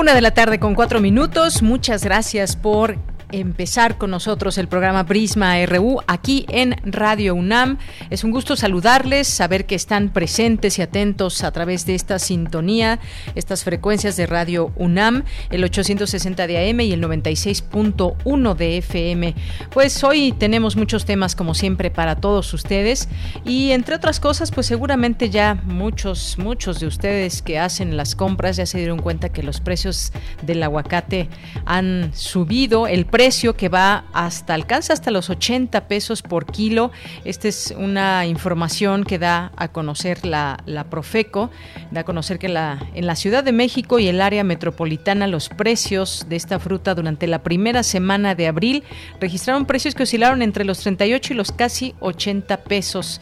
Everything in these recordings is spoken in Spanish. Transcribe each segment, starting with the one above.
Una de la tarde con cuatro minutos. Muchas gracias por empezar con nosotros el programa Prisma RU aquí en Radio UNAM. Es un gusto saludarles, saber que están presentes y atentos a través de esta sintonía, estas frecuencias de Radio UNAM, el 860 de AM y el 96.1 de FM. Pues hoy tenemos muchos temas como siempre para todos ustedes y entre otras cosas, pues seguramente ya muchos, muchos de ustedes que hacen las compras ya se dieron cuenta que los precios del aguacate han subido. El precio que va hasta, alcanza hasta los 80 pesos por kilo. Esta es una información que da a conocer la, la Profeco, da a conocer que la, en la Ciudad de México y el área metropolitana los precios de esta fruta durante la primera semana de abril registraron precios que oscilaron entre los 38 y los casi 80 pesos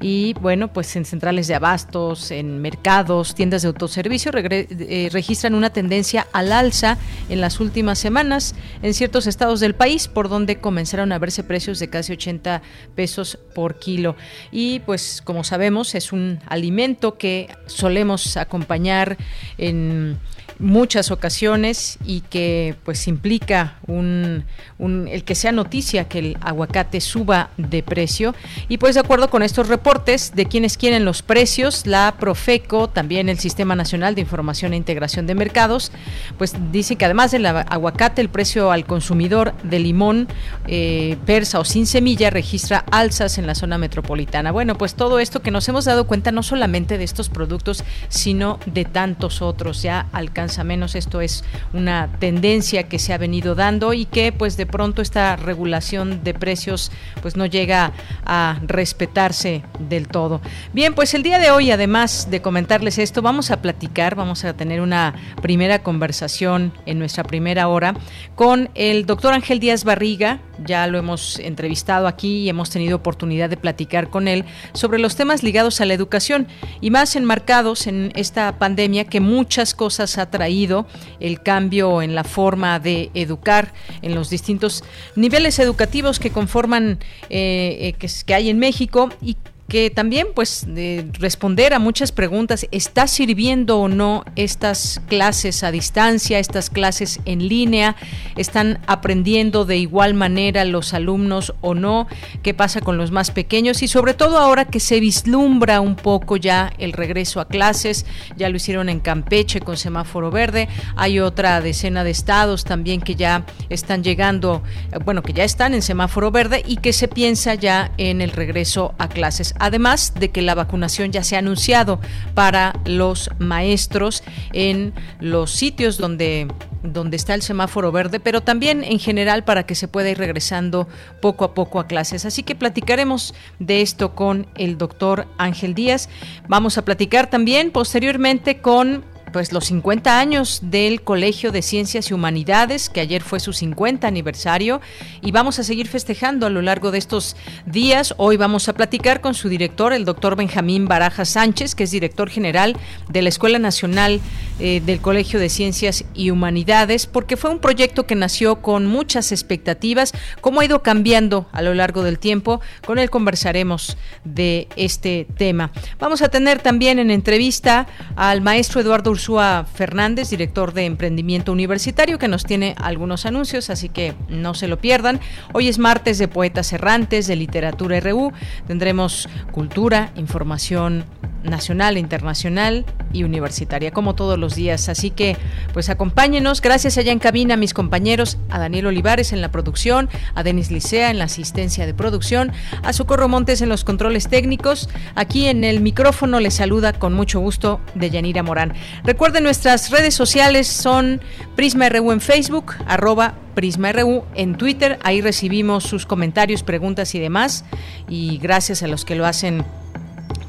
y bueno, pues en centrales de abastos, en mercados, tiendas de autoservicio eh, registran una tendencia al alza en las últimas semanas en ciertos del país por donde comenzaron a verse precios de casi 80 pesos por kilo. Y pues como sabemos es un alimento que solemos acompañar en muchas ocasiones y que pues implica un, el que sea noticia que el aguacate suba de precio. Y pues de acuerdo con estos reportes de quienes quieren los precios la Profeco también el Sistema Nacional de Información e Integración de Mercados pues dice que además del aguacate el precio al consumidor de limón eh, persa o sin semilla registra alzas en la zona metropolitana. Bueno pues todo esto que nos hemos dado cuenta no solamente de estos productos sino de tantos otros. Ya alcanza a menos. Esto es una tendencia que se ha venido dando y que pues de pronto esta regulación de precios pues no llega a respetarse del todo. Bien, pues el día de hoy además de comentarles esto, vamos a platicar, vamos a tener una primera conversación en nuestra primera hora con el doctor Ángel Díaz Barriga, ya lo hemos entrevistado aquí y hemos tenido oportunidad de platicar con él sobre los temas ligados a la educación y más enmarcados en esta pandemia que muchas cosas ha traído, el cambio en la forma de educar en los distintos niveles educativos que conforman, eh, eh, que, que hay en México y que también pues de responder a muchas preguntas, ¿está sirviendo o no estas clases a distancia, estas clases en línea? ¿Están aprendiendo de igual manera los alumnos o no? ¿Qué pasa con los más pequeños? Y sobre todo ahora que se vislumbra un poco ya el regreso a clases, ya lo hicieron en Campeche con semáforo verde, hay otra decena de estados también que ya están llegando, bueno, que ya están en semáforo verde y que se piensa ya en el regreso a clases además de que la vacunación ya se ha anunciado para los maestros en los sitios donde donde está el semáforo verde, pero también en general para que se pueda ir regresando poco a poco a clases. Así que platicaremos de esto con el doctor Ángel Díaz. Vamos a platicar también posteriormente con pues los 50 años del Colegio de Ciencias y Humanidades, que ayer fue su 50 aniversario, y vamos a seguir festejando a lo largo de estos días. Hoy vamos a platicar con su director, el doctor Benjamín Baraja Sánchez, que es director general de la Escuela Nacional eh, del Colegio de Ciencias y Humanidades, porque fue un proyecto que nació con muchas expectativas, cómo ha ido cambiando a lo largo del tiempo. Con él conversaremos de este tema. Vamos a tener también en entrevista al maestro Eduardo Ursúa Fernández, director de Emprendimiento Universitario, que nos tiene algunos anuncios, así que no se lo pierdan. Hoy es martes de Poetas Errantes, de Literatura RU. Tendremos cultura, información nacional, internacional y universitaria, como todos los días. Así que, pues acompáñenos. Gracias allá en cabina mis compañeros, a Daniel Olivares en la producción, a Denis Licea en la asistencia de producción, a Socorro Montes en los controles técnicos. Aquí en el micrófono les saluda con mucho gusto de Yanira Morán. Recuerden nuestras redes sociales son Prisma RU en Facebook, arroba Prisma RU en Twitter. Ahí recibimos sus comentarios, preguntas y demás. Y gracias a los que lo hacen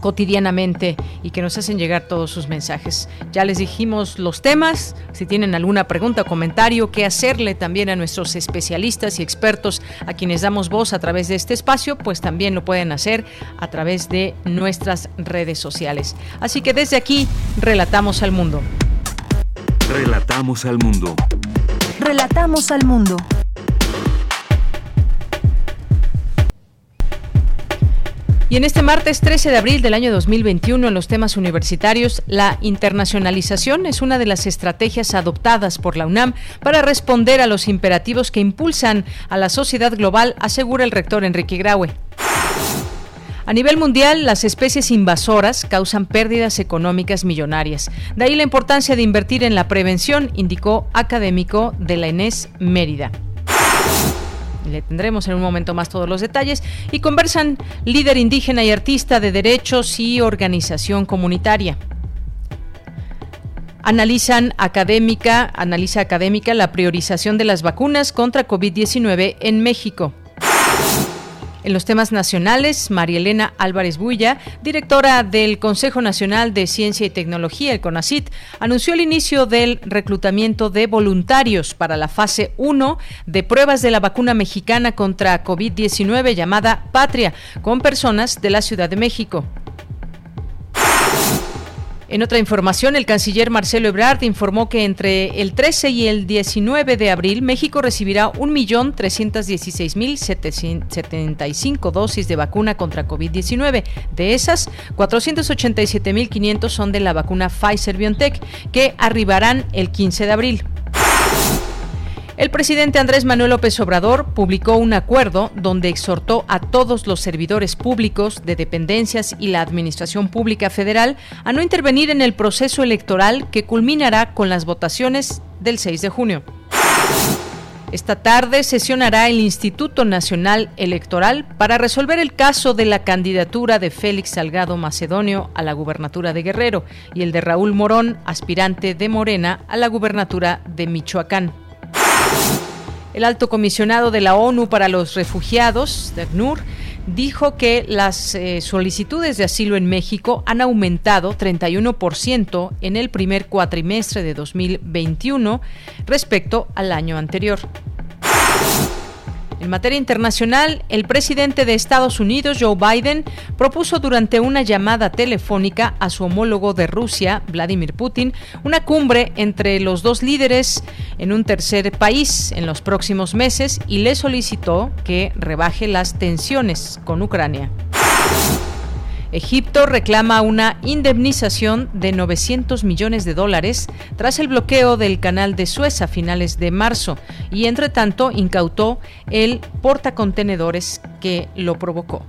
cotidianamente y que nos hacen llegar todos sus mensajes. Ya les dijimos los temas, si tienen alguna pregunta o comentario, qué hacerle también a nuestros especialistas y expertos a quienes damos voz a través de este espacio, pues también lo pueden hacer a través de nuestras redes sociales. Así que desde aquí, relatamos al mundo. Relatamos al mundo. Relatamos al mundo. Y en este martes 13 de abril del año 2021, en los temas universitarios, la internacionalización es una de las estrategias adoptadas por la UNAM para responder a los imperativos que impulsan a la sociedad global, asegura el rector Enrique Graue. A nivel mundial, las especies invasoras causan pérdidas económicas millonarias. De ahí la importancia de invertir en la prevención, indicó académico de la ENES Mérida. Le tendremos en un momento más todos los detalles. Y conversan líder indígena y artista de derechos y organización comunitaria. Analizan académica, analiza académica la priorización de las vacunas contra COVID-19 en México. En los temas nacionales, María Elena Álvarez Bulla, directora del Consejo Nacional de Ciencia y Tecnología, el CONACIT, anunció el inicio del reclutamiento de voluntarios para la fase 1 de pruebas de la vacuna mexicana contra COVID-19 llamada Patria, con personas de la Ciudad de México. En otra información, el canciller Marcelo Ebrard informó que entre el 13 y el 19 de abril México recibirá 1.316.775 dosis de vacuna contra COVID-19. De esas, 487.500 son de la vacuna Pfizer-BioNTech, que arribarán el 15 de abril. El presidente Andrés Manuel López Obrador publicó un acuerdo donde exhortó a todos los servidores públicos de dependencias y la Administración Pública Federal a no intervenir en el proceso electoral que culminará con las votaciones del 6 de junio. Esta tarde sesionará el Instituto Nacional Electoral para resolver el caso de la candidatura de Félix Salgado Macedonio a la gubernatura de Guerrero y el de Raúl Morón, aspirante de Morena a la gubernatura de Michoacán. El alto comisionado de la ONU para los refugiados, DECNUR, dijo que las eh, solicitudes de asilo en México han aumentado 31% en el primer cuatrimestre de 2021 respecto al año anterior. En materia internacional, el presidente de Estados Unidos, Joe Biden, propuso durante una llamada telefónica a su homólogo de Rusia, Vladimir Putin, una cumbre entre los dos líderes en un tercer país en los próximos meses y le solicitó que rebaje las tensiones con Ucrania. Egipto reclama una indemnización de 900 millones de dólares tras el bloqueo del canal de Suez a finales de marzo y, entre tanto, incautó el portacontenedores que lo provocó.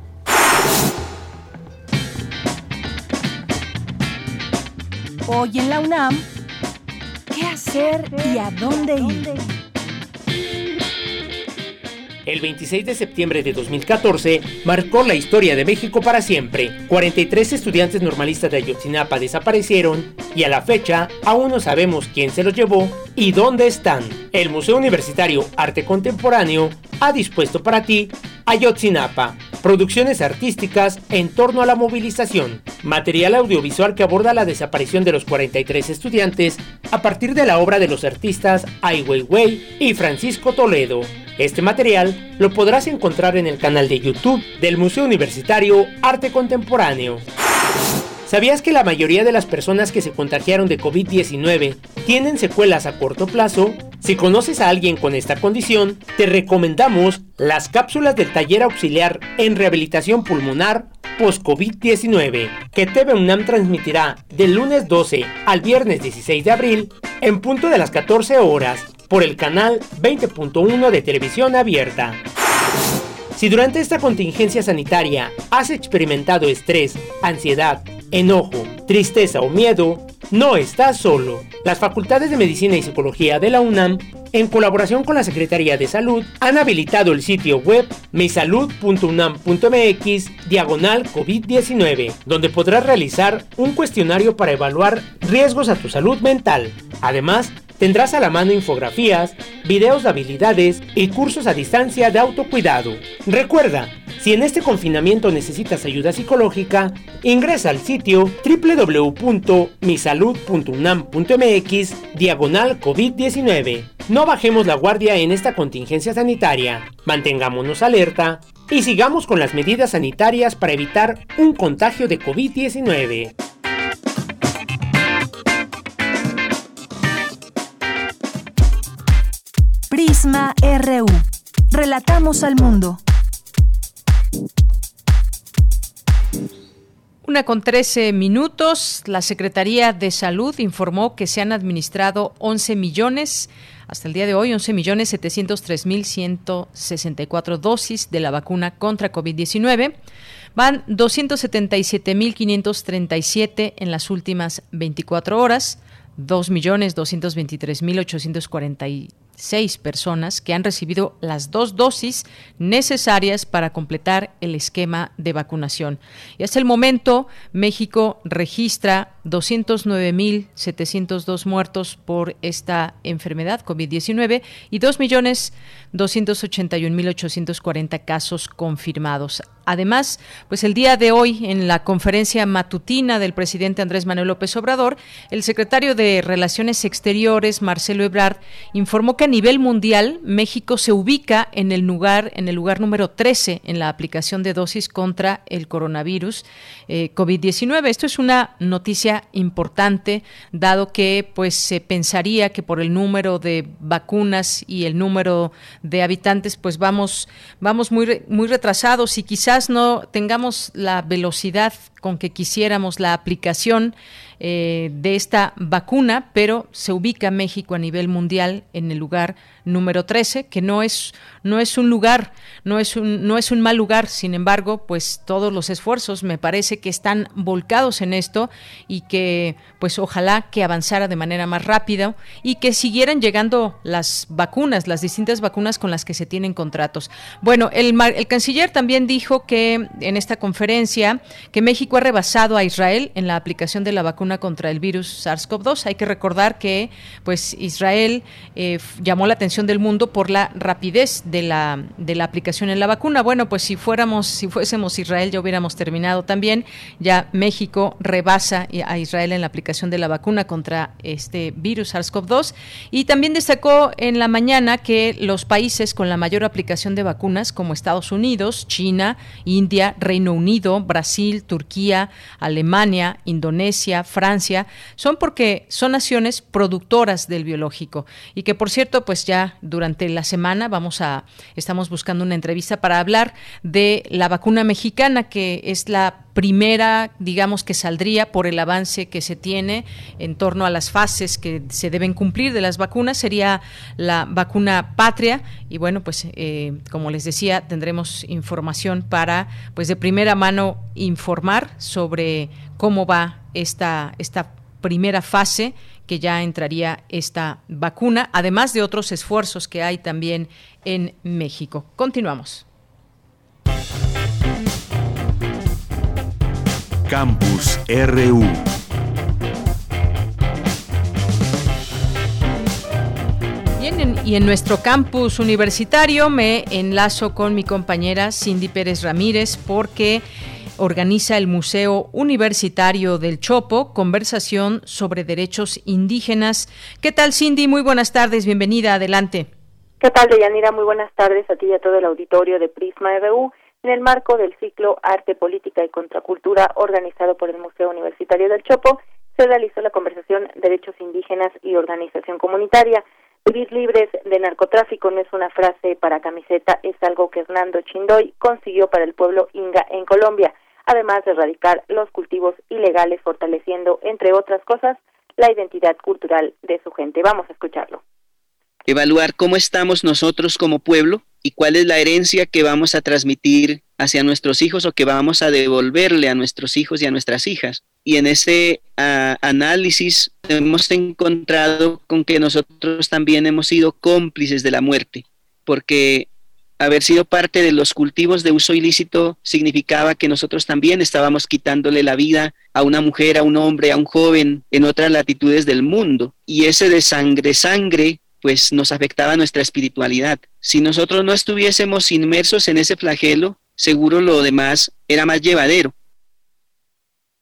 Hoy en la UNAM, ¿qué hacer y a dónde ir? El 26 de septiembre de 2014 marcó la historia de México para siempre. 43 estudiantes normalistas de Ayotzinapa desaparecieron y a la fecha aún no sabemos quién se los llevó y dónde están. El Museo Universitario Arte Contemporáneo ha dispuesto para ti Ayotzinapa, producciones artísticas en torno a la movilización, material audiovisual que aborda la desaparición de los 43 estudiantes a partir de la obra de los artistas Ai Weiwei y Francisco Toledo. Este material lo podrás encontrar en el canal de YouTube del Museo Universitario Arte Contemporáneo. ¿Sabías que la mayoría de las personas que se contagiaron de COVID-19 tienen secuelas a corto plazo? Si conoces a alguien con esta condición, te recomendamos las cápsulas del taller auxiliar en rehabilitación pulmonar post-COVID-19 que TV UNAM transmitirá del lunes 12 al viernes 16 de abril en punto de las 14 horas por el canal 20.1 de televisión abierta. Si durante esta contingencia sanitaria has experimentado estrés, ansiedad, enojo, tristeza o miedo, no estás solo. Las facultades de Medicina y Psicología de la UNAM en colaboración con la Secretaría de Salud, han habilitado el sitio web misalud.unam.mx diagonal COVID-19, donde podrás realizar un cuestionario para evaluar riesgos a tu salud mental. Además, Tendrás a la mano infografías, videos de habilidades y cursos a distancia de autocuidado. Recuerda, si en este confinamiento necesitas ayuda psicológica, ingresa al sitio www.misalud.unam.mx diagonal COVID-19. No bajemos la guardia en esta contingencia sanitaria, mantengámonos alerta y sigamos con las medidas sanitarias para evitar un contagio de COVID-19. RU. Relatamos al mundo. Una con 13 minutos, la Secretaría de Salud informó que se han administrado 11 millones, hasta el día de hoy, 11 millones 703 mil 164 dosis de la vacuna contra COVID-19. Van 277 mil 537 en las últimas 24 horas, 2 millones 223 mil 840 seis personas que han recibido las dos dosis necesarias para completar el esquema de vacunación. Y hasta el momento, México registra 209.702 muertos por esta enfermedad COVID-19 y 2.281.840 casos confirmados. Además, pues el día de hoy, en la conferencia matutina del presidente Andrés Manuel López Obrador, el secretario de Relaciones Exteriores, Marcelo Ebrard, informó que a nivel mundial México se ubica en el lugar, en el lugar número 13 en la aplicación de dosis contra el coronavirus eh, COVID-19. Esto es una noticia importante, dado que pues se pensaría que por el número de vacunas y el número de habitantes, pues vamos, vamos muy, muy retrasados y quizás no tengamos la velocidad con que quisiéramos la aplicación eh, de esta vacuna, pero se ubica México a nivel mundial en el lugar número 13, que no es, no es un lugar, no es un, no es un mal lugar, sin embargo, pues todos los esfuerzos me parece que están volcados en esto y que pues ojalá que avanzara de manera más rápida y que siguieran llegando las vacunas, las distintas vacunas con las que se tienen contratos. Bueno, el, el canciller también dijo que en esta conferencia que México ha rebasado a Israel en la aplicación de la vacuna contra el virus SARS-CoV-2. Hay que recordar que pues Israel eh, llamó la atención del mundo por la rapidez de la, de la aplicación en la vacuna. Bueno, pues si fuéramos, si fuésemos Israel ya hubiéramos terminado también. Ya México rebasa a Israel en la aplicación de la vacuna contra este virus SARS-CoV-2 y también destacó en la mañana que los países con la mayor aplicación de vacunas como Estados Unidos, China, India, Reino Unido, Brasil, Turquía, Alemania, Indonesia, Francia, son porque son naciones productoras del biológico. Y que por cierto, pues ya durante la semana vamos a estamos buscando una entrevista para hablar de la vacuna mexicana que es la primera, digamos, que saldría por el avance que se tiene en torno a las fases que se deben cumplir de las vacunas, sería la vacuna patria. Y bueno, pues eh, como les decía, tendremos información para, pues de primera mano, informar sobre cómo va esta, esta primera fase que ya entraría esta vacuna, además de otros esfuerzos que hay también en México. Continuamos. Campus RU. Bien, y en nuestro campus universitario me enlazo con mi compañera Cindy Pérez Ramírez porque organiza el Museo Universitario del Chopo, conversación sobre derechos indígenas. ¿Qué tal, Cindy? Muy buenas tardes, bienvenida, adelante. ¿Qué tal, Deyanira? Muy buenas tardes a ti y a todo el auditorio de Prisma RU. En el marco del ciclo Arte, Política y Contracultura organizado por el Museo Universitario del Chopo, se realizó la conversación Derechos Indígenas y Organización Comunitaria. Vivir libres de narcotráfico no es una frase para camiseta, es algo que Hernando Chindoy consiguió para el pueblo inga en Colombia, además de erradicar los cultivos ilegales, fortaleciendo, entre otras cosas, la identidad cultural de su gente. Vamos a escucharlo. Evaluar cómo estamos nosotros como pueblo y cuál es la herencia que vamos a transmitir hacia nuestros hijos o que vamos a devolverle a nuestros hijos y a nuestras hijas. y en ese ah, análisis hemos encontrado con que nosotros también hemos sido cómplices de la muerte, porque haber sido parte de los cultivos de uso ilícito significaba que nosotros también estábamos quitándole la vida a una mujer, a un hombre, a un joven en otras latitudes del mundo. Y ese de sangre, sangre, pues nos afectaba nuestra espiritualidad. Si nosotros no estuviésemos inmersos en ese flagelo, seguro lo demás era más llevadero.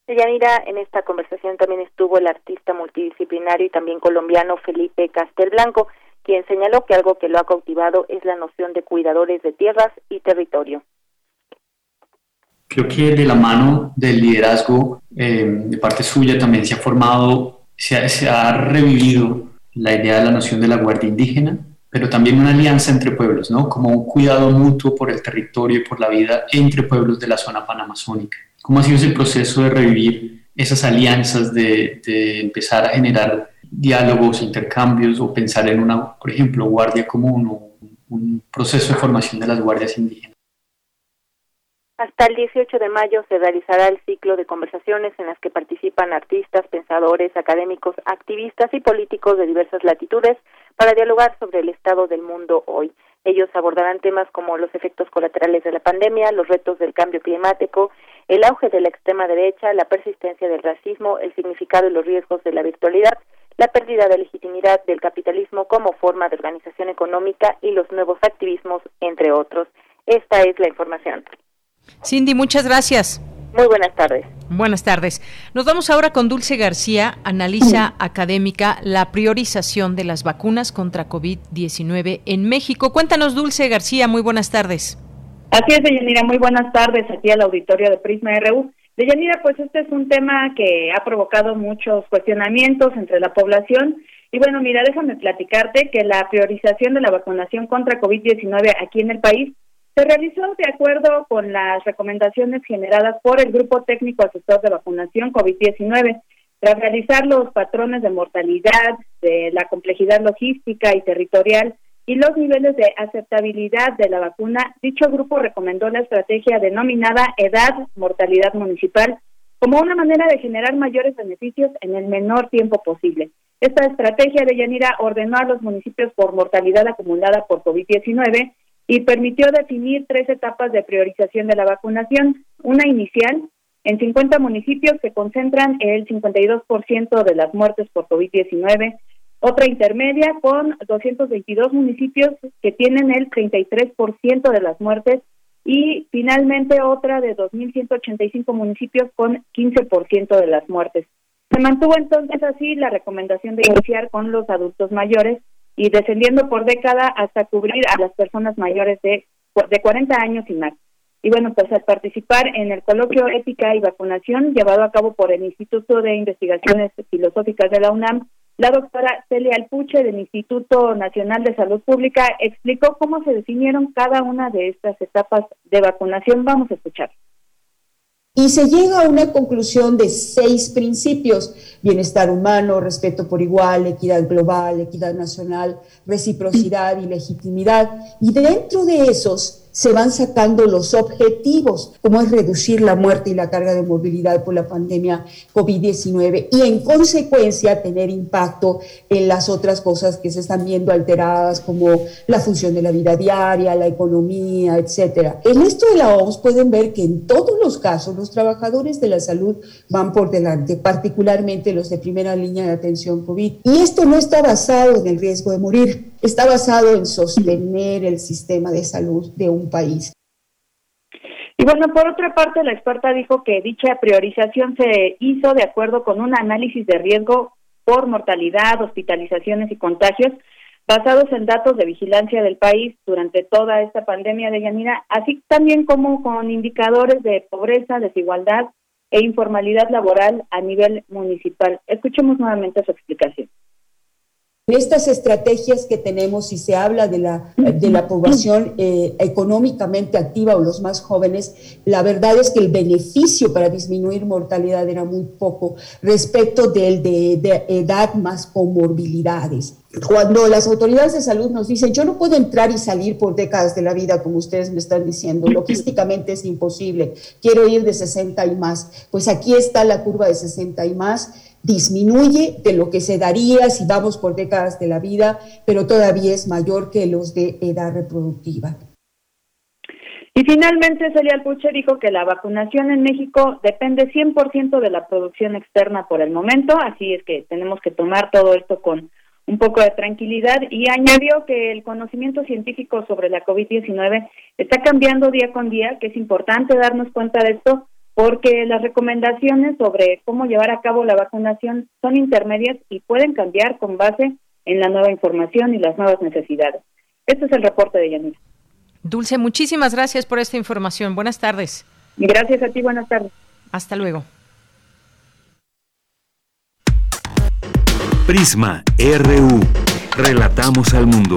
Yanira, en esta conversación también estuvo el artista multidisciplinario y también colombiano Felipe Castelblanco, quien señaló que algo que lo ha cautivado es la noción de cuidadores de tierras y territorio. Creo que de la mano del liderazgo eh, de parte suya también se ha formado, se ha, se ha revivido la idea de la noción de la guardia indígena, pero también una alianza entre pueblos, ¿no? Como un cuidado mutuo por el territorio y por la vida entre pueblos de la zona panamazónica. ¿Cómo ha sido ese proceso de revivir esas alianzas, de, de empezar a generar diálogos, intercambios o pensar en una, por ejemplo, guardia común o un proceso de formación de las guardias indígenas? Hasta el 18 de mayo se realizará el ciclo de conversaciones en las que participan artistas, pensadores, académicos, activistas y políticos de diversas latitudes para dialogar sobre el estado del mundo hoy. Ellos abordarán temas como los efectos colaterales de la pandemia, los retos del cambio climático, el auge de la extrema derecha, la persistencia del racismo, el significado y los riesgos de la virtualidad, la pérdida de legitimidad del capitalismo como forma de organización económica y los nuevos activismos, entre otros. Esta es la información. Cindy, muchas gracias. Muy buenas tardes. Buenas tardes. Nos vamos ahora con Dulce García, analiza académica la priorización de las vacunas contra COVID-19 en México. Cuéntanos, Dulce García, muy buenas tardes. Así es, Deyanira, muy buenas tardes aquí al auditorio de Prisma RU. Deyanira, pues este es un tema que ha provocado muchos cuestionamientos entre la población. Y bueno, mira, déjame platicarte que la priorización de la vacunación contra COVID-19 aquí en el país se realizó de acuerdo con las recomendaciones generadas por el Grupo Técnico Asesor de Vacunación COVID-19. Tras realizar los patrones de mortalidad, de la complejidad logística y territorial y los niveles de aceptabilidad de la vacuna, dicho grupo recomendó la estrategia denominada Edad Mortalidad Municipal como una manera de generar mayores beneficios en el menor tiempo posible. Esta estrategia de Yanira ordenó a los municipios por mortalidad acumulada por COVID-19 y permitió definir tres etapas de priorización de la vacunación. Una inicial, en 50 municipios que concentran el 52% de las muertes por COVID-19, otra intermedia con 222 municipios que tienen el 33% de las muertes y finalmente otra de 2.185 municipios con 15% de las muertes. Se mantuvo entonces así la recomendación de iniciar con los adultos mayores y descendiendo por década hasta cubrir a las personas mayores de, de 40 años y más. Y bueno, pues al participar en el coloquio Ética y Vacunación llevado a cabo por el Instituto de Investigaciones Filosóficas de la UNAM, la doctora Celia Alpuche del Instituto Nacional de Salud Pública explicó cómo se definieron cada una de estas etapas de vacunación. Vamos a escuchar. Y se llega a una conclusión de seis principios, bienestar humano, respeto por igual, equidad global, equidad nacional, reciprocidad y legitimidad. Y dentro de esos se van sacando los objetivos, como es reducir la muerte y la carga de movilidad por la pandemia COVID-19 y en consecuencia tener impacto en las otras cosas que se están viendo alteradas como la función de la vida diaria, la economía, etcétera. En esto de la OMS pueden ver que en todos los casos los trabajadores de la salud van por delante, particularmente los de primera línea de atención COVID. Y esto no está basado en el riesgo de morir, está basado en sostener el sistema de salud de un país. Y bueno, por otra parte, la experta dijo que dicha priorización se hizo de acuerdo con un análisis de riesgo por mortalidad, hospitalizaciones y contagios basados en datos de vigilancia del país durante toda esta pandemia de Yanira, así también como con indicadores de pobreza, desigualdad e informalidad laboral a nivel municipal. Escuchemos nuevamente su explicación estas estrategias que tenemos, y se habla de la, de la población eh, económicamente activa o los más jóvenes, la verdad es que el beneficio para disminuir mortalidad era muy poco respecto del de, de edad más comorbilidades. Cuando las autoridades de salud nos dicen, yo no puedo entrar y salir por décadas de la vida, como ustedes me están diciendo, logísticamente es imposible, quiero ir de 60 y más, pues aquí está la curva de 60 y más, disminuye de lo que se daría si vamos por décadas de la vida, pero todavía es mayor que los de edad reproductiva. Y finalmente, Celia Alpuche dijo que la vacunación en México depende 100% de la producción externa por el momento, así es que tenemos que tomar todo esto con un poco de tranquilidad y añadió que el conocimiento científico sobre la COVID-19 está cambiando día con día, que es importante darnos cuenta de esto porque las recomendaciones sobre cómo llevar a cabo la vacunación son intermedias y pueden cambiar con base en la nueva información y las nuevas necesidades. Este es el reporte de Yanira. Dulce, muchísimas gracias por esta información. Buenas tardes. Gracias a ti, buenas tardes. Hasta luego. Prisma RU. Relatamos al mundo.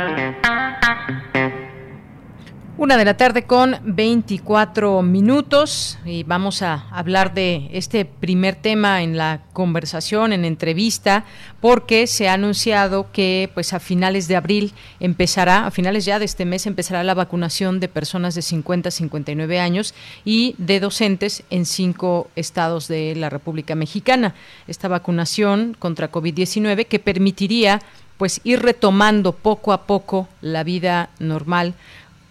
Una de la tarde con 24 minutos y vamos a hablar de este primer tema en la conversación, en entrevista, porque se ha anunciado que pues a finales de abril empezará, a finales ya de este mes empezará la vacunación de personas de 50 a 59 años y de docentes en cinco estados de la República Mexicana. Esta vacunación contra COVID-19 que permitiría pues ir retomando poco a poco la vida normal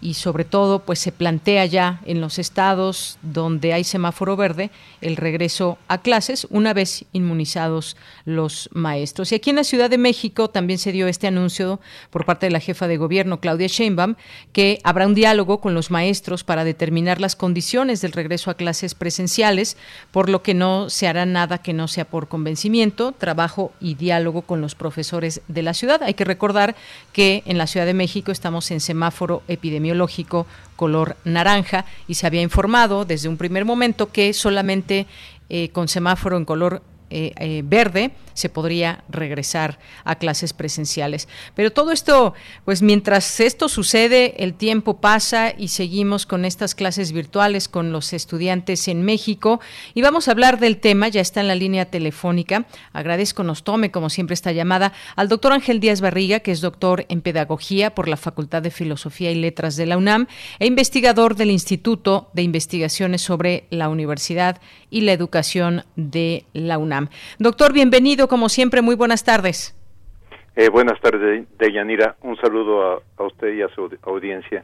y sobre todo pues se plantea ya en los estados donde hay semáforo verde el regreso a clases una vez inmunizados los maestros. Y aquí en la Ciudad de México también se dio este anuncio por parte de la jefa de gobierno Claudia Sheinbaum que habrá un diálogo con los maestros para determinar las condiciones del regreso a clases presenciales, por lo que no se hará nada que no sea por convencimiento, trabajo y diálogo con los profesores de la ciudad. Hay que recordar que en la Ciudad de México estamos en semáforo epidemiológico color naranja y se había informado desde un primer momento que solamente eh, con semáforo en color eh, eh, verde se podría regresar a clases presenciales. Pero todo esto, pues mientras esto sucede, el tiempo pasa y seguimos con estas clases virtuales con los estudiantes en México. Y vamos a hablar del tema, ya está en la línea telefónica. Agradezco nos tome, como siempre, esta llamada al doctor Ángel Díaz Barriga, que es doctor en Pedagogía por la Facultad de Filosofía y Letras de la UNAM e investigador del Instituto de Investigaciones sobre la Universidad y la Educación de la UNAM. Doctor, bienvenido como siempre, muy buenas tardes. Eh, buenas tardes, Deyanira. Un saludo a, usted y a su audiencia.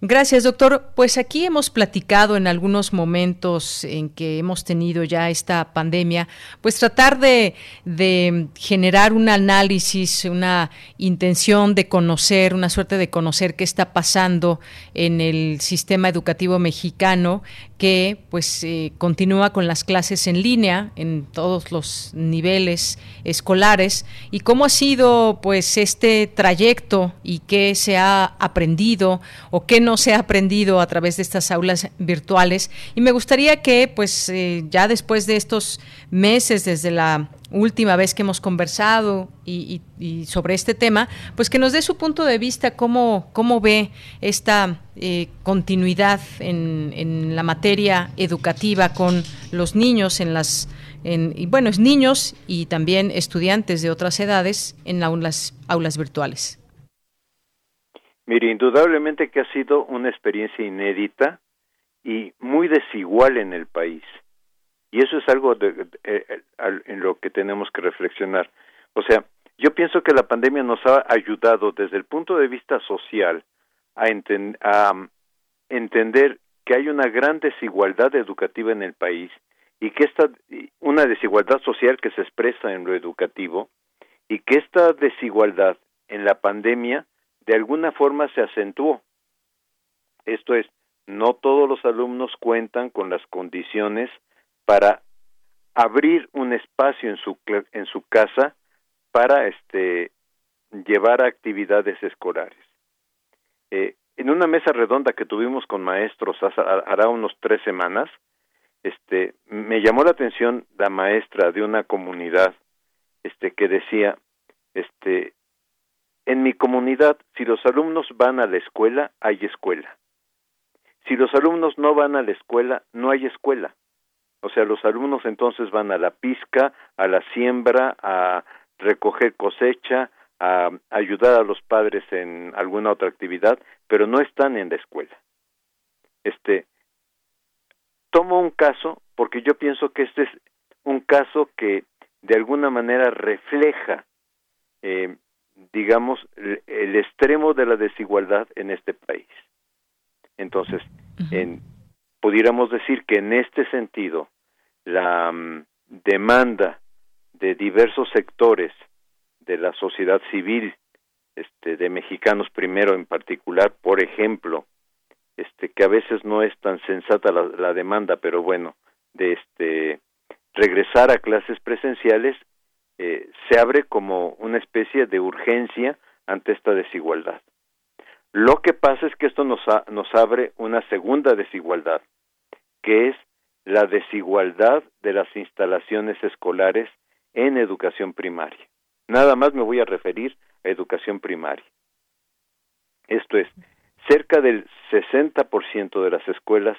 Gracias, doctor. Pues aquí hemos platicado en algunos momentos en que hemos tenido ya esta pandemia, pues tratar de, de, generar un análisis, una intención de conocer, una suerte de conocer qué está pasando en el sistema educativo mexicano, que pues eh, continúa con las clases en línea en todos los niveles escolares. Y cómo ha sido pues este trayecto y qué se ha aprendido o qué no se ha aprendido a través de estas aulas virtuales y me gustaría que pues eh, ya después de estos meses desde la última vez que hemos conversado y, sobre este tema, pues que nos dé su punto de vista, cómo, cómo ve esta eh, continuidad en, en, la materia educativa con los niños en las, y bueno, niños y también estudiantes de otras edades en aulas, aulas virtuales. Mire, indudablemente que ha sido una experiencia inédita y muy desigual en el país. Y eso es algo de, eh, en lo que tenemos que reflexionar. O sea, yo pienso que la pandemia nos ha ayudado desde el punto de vista social a, a um, entender que hay una gran desigualdad educativa en el país y que esta una desigualdad social que se expresa en lo educativo y que esta desigualdad en la pandemia de alguna forma se acentuó. Esto es, no todos los alumnos cuentan con las condiciones para abrir un espacio en su en su casa para este llevar actividades escolares. Eh, en una mesa redonda que tuvimos con maestros hace, hará unos tres semanas, este, me llamó la atención la maestra de una comunidad, este, que decía, este, en mi comunidad, si los alumnos van a la escuela, hay escuela. Si los alumnos no van a la escuela, no hay escuela. O sea, los alumnos entonces van a la pizca, a la siembra, a recoger cosecha, a ayudar a los padres en alguna otra actividad, pero no están en la escuela. Este, tomo un caso porque yo pienso que este es un caso que de alguna manera refleja, eh, digamos, el, extremo de la desigualdad en este país. Entonces, en, pudiéramos decir que en este sentido, la mm, demanda de diversos sectores de la sociedad civil, este, de mexicanos primero en particular, por ejemplo, este, que a veces no es tan sensata la, demanda, pero bueno, de este, regresar a clases presenciales, eh, se abre como una especie de urgencia ante esta desigualdad. Lo que pasa es que esto nos, nos abre una segunda desigualdad, que es la desigualdad de las instalaciones escolares en educación primaria. Nada más me voy a referir a educación primaria. Esto es, cerca del 60% de las escuelas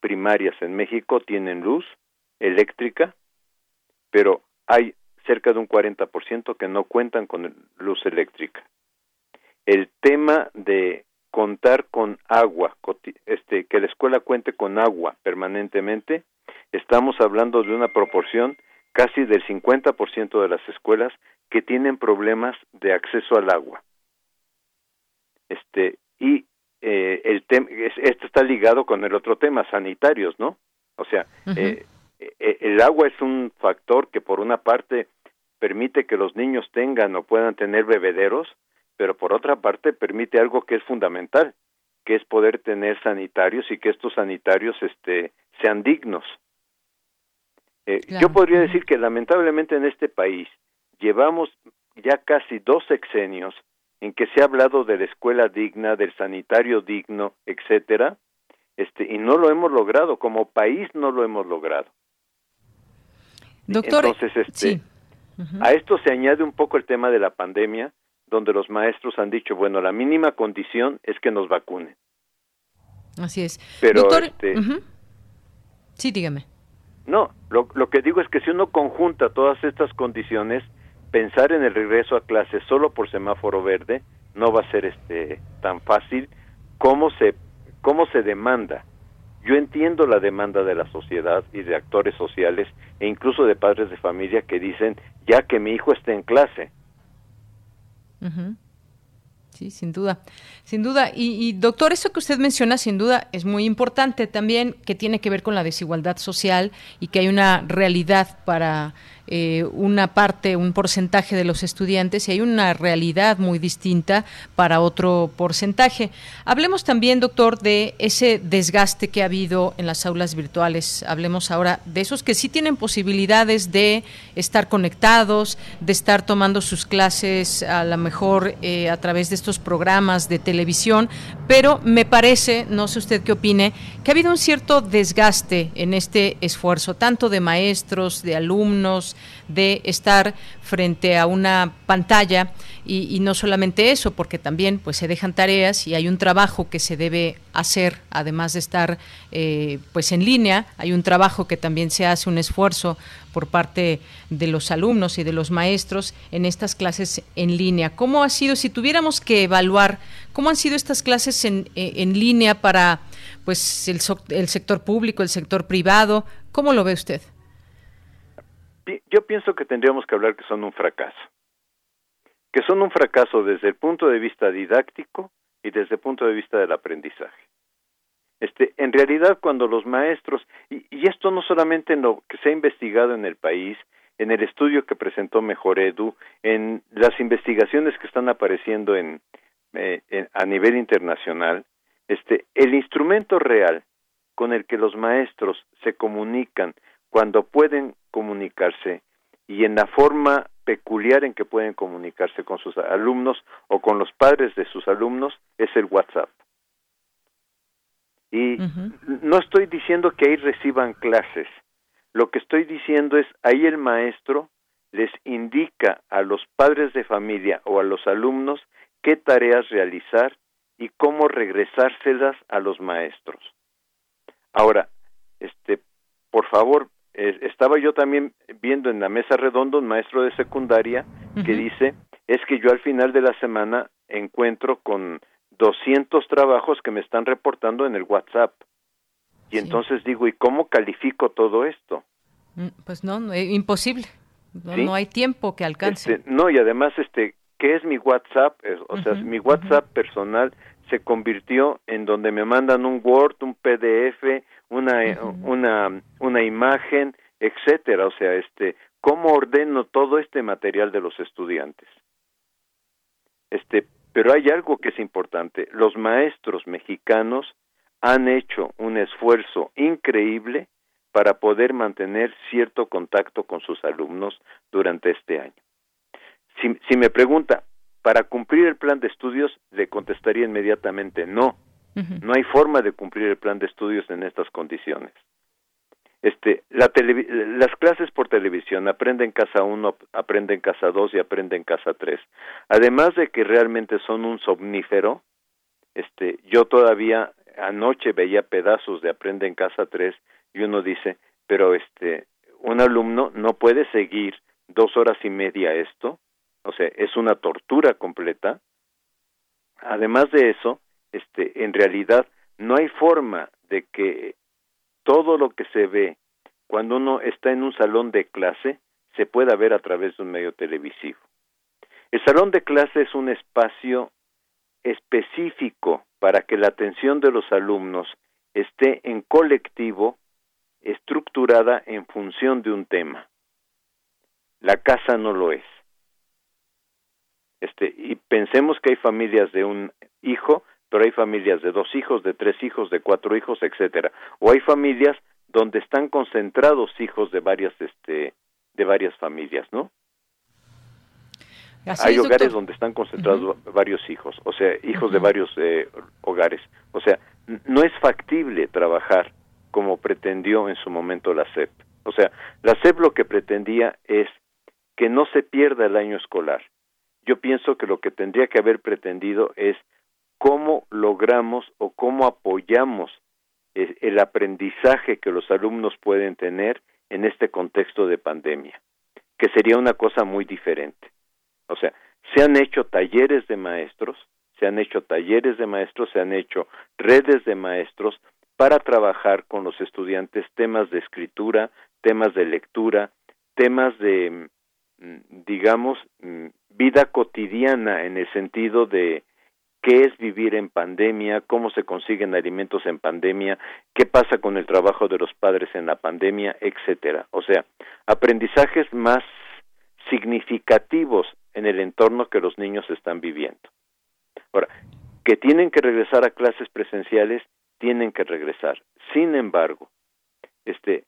primarias en México tienen luz eléctrica, pero hay cerca de un 40% que no cuentan con luz eléctrica. El tema de contar con agua, este, que la escuela cuente con agua permanentemente, estamos hablando de una proporción casi del 50% de las escuelas que tienen problemas de acceso al agua. Este, y eh, el esto está ligado con el otro tema, sanitarios, ¿no? O sea, eh, eh, el agua es un factor que por una parte permite que los niños tengan o puedan tener bebederos, pero por otra parte permite algo que es fundamental, que es poder tener sanitarios y que estos sanitarios este, sean dignos. Yo podría decir que lamentablemente en este país llevamos ya casi dos sexenios en que se ha hablado de la escuela digna, del sanitario digno, etcétera, este, y no lo hemos logrado, como país no lo hemos logrado. Doctor, Entonces, este, a esto se añade un poco el tema de la pandemia, donde los maestros han dicho, bueno, la mínima condición es que nos vacunen. Así es. Pero, Doctor, este, sí, dígame. No, lo, lo que digo es que si uno conjunta todas estas condiciones, pensar en el regreso a clases solo por semáforo verde no va a ser este tan fácil como se cómo se demanda. Yo entiendo la demanda de la sociedad y de actores sociales e incluso de padres de familia que dicen ya que mi hijo esté en clase. Sí, sin duda, sin duda. Y, y, doctor, eso que usted menciona, sin duda, es muy importante también, que tiene que ver con la desigualdad social y que hay una realidad para eh, una parte, un porcentaje de los estudiantes y hay una realidad muy distinta para otro porcentaje. Hablemos también, doctor, de ese desgaste que ha habido en las aulas virtuales. Hablemos ahora de esos que sí tienen posibilidades de estar conectados, de estar tomando sus clases a lo mejor eh, a través de estos programas de televisión, pero me parece, no sé usted qué opine, que ha habido un cierto desgaste en este esfuerzo, tanto de maestros, de alumnos, de estar frente a una pantalla y, no solamente eso, porque también pues se dejan tareas y hay un trabajo que se debe hacer, además de estar eh, pues en línea, hay un trabajo que también se hace un esfuerzo por parte de los alumnos y de los maestros en estas clases en línea. ¿Cómo ha sido, si tuviéramos que evaluar, cómo han sido estas clases en, en línea para pues el, el sector público, el sector privado? ¿Cómo lo ve usted? Yo pienso que tendríamos que hablar que son un fracaso. Que son un fracaso desde el punto de vista didáctico y desde el punto de vista del aprendizaje. Este, en realidad, cuando los maestros, y, esto no solamente en lo que se ha investigado en el país, en el estudio que presentó Mejor Edu, en las investigaciones que están apareciendo en, eh, a nivel internacional, este, el instrumento real con el que los maestros se comunican cuando pueden comunicarse y en la forma peculiar en que pueden comunicarse con sus alumnos o con los padres de sus alumnos es el WhatsApp. Y no estoy diciendo que ahí reciban clases, lo que estoy diciendo es ahí el maestro les indica a los padres de familia o a los alumnos qué tareas realizar y cómo regresárselas a los maestros. Ahora, este, por favor, estaba yo también viendo en la mesa redonda un maestro de secundaria que dice, es que yo al final de la semana encuentro con 200 trabajos que me están reportando en el WhatsApp. Y entonces digo, ¿y cómo califico todo esto? Mm, pues no, es imposible. No, hay tiempo que alcance. Este, no, y además, este, ¿qué es mi WhatsApp? O sea, mi WhatsApp personal se convirtió en donde me mandan un Word, un PDF, una, una, una imagen, etcétera. O sea, este, ¿cómo ordeno todo este material de los estudiantes? Este, pero hay algo que es importante. Los maestros mexicanos han hecho un esfuerzo increíble para poder mantener cierto contacto con sus alumnos durante este año. Si, si me pregunta, para cumplir el plan de estudios, le contestaría inmediatamente no. No hay forma de cumplir el plan de estudios en estas condiciones. Este, la las clases por televisión, aprende en casa 1, aprende en casa 2 y aprende en casa 3. Además de que realmente son un somnífero, este, yo todavía anoche veía pedazos de aprende en casa 3 y uno dice, pero este, un alumno no puede seguir dos horas y media esto, o sea, es una tortura completa. Además de eso, este, en realidad no hay forma de que todo lo que se ve cuando uno está en un salón de clase se pueda ver a través de un medio televisivo. El salón de clase es un espacio específico para que la atención de los alumnos esté en colectivo estructurada en función de un tema. La casa no lo es. Este, y pensemos que hay familias de un hijo, pero hay familias de dos hijos, de tres hijos, de cuatro hijos, etcétera. O hay familias donde están concentrados hijos de varias, este, de varias familias, ¿no? hay hogares donde están concentrados varios hijos, o sea, hijos de varios eh, hogares. O sea, no es factible trabajar como pretendió en su momento la SEP. O sea, la SEP lo que pretendía es que no se pierda el año escolar. Yo pienso que lo que tendría que haber pretendido es cómo logramos o cómo apoyamos el aprendizaje que los alumnos pueden tener en este contexto de pandemia, que sería una cosa muy diferente. O sea, se han hecho talleres de maestros, se han hecho talleres de maestros, se han hecho redes de maestros para trabajar con los estudiantes temas de escritura, temas de lectura, temas de, mm, digamos, mm, vida cotidiana en el sentido de qué es vivir en pandemia, cómo se consiguen alimentos en pandemia, qué pasa con el trabajo de los padres en la pandemia, etcétera. O sea, aprendizajes más significativos en el entorno que los niños están viviendo. Ahora, que tienen que regresar a clases presenciales, tienen que regresar. Sin embargo, este,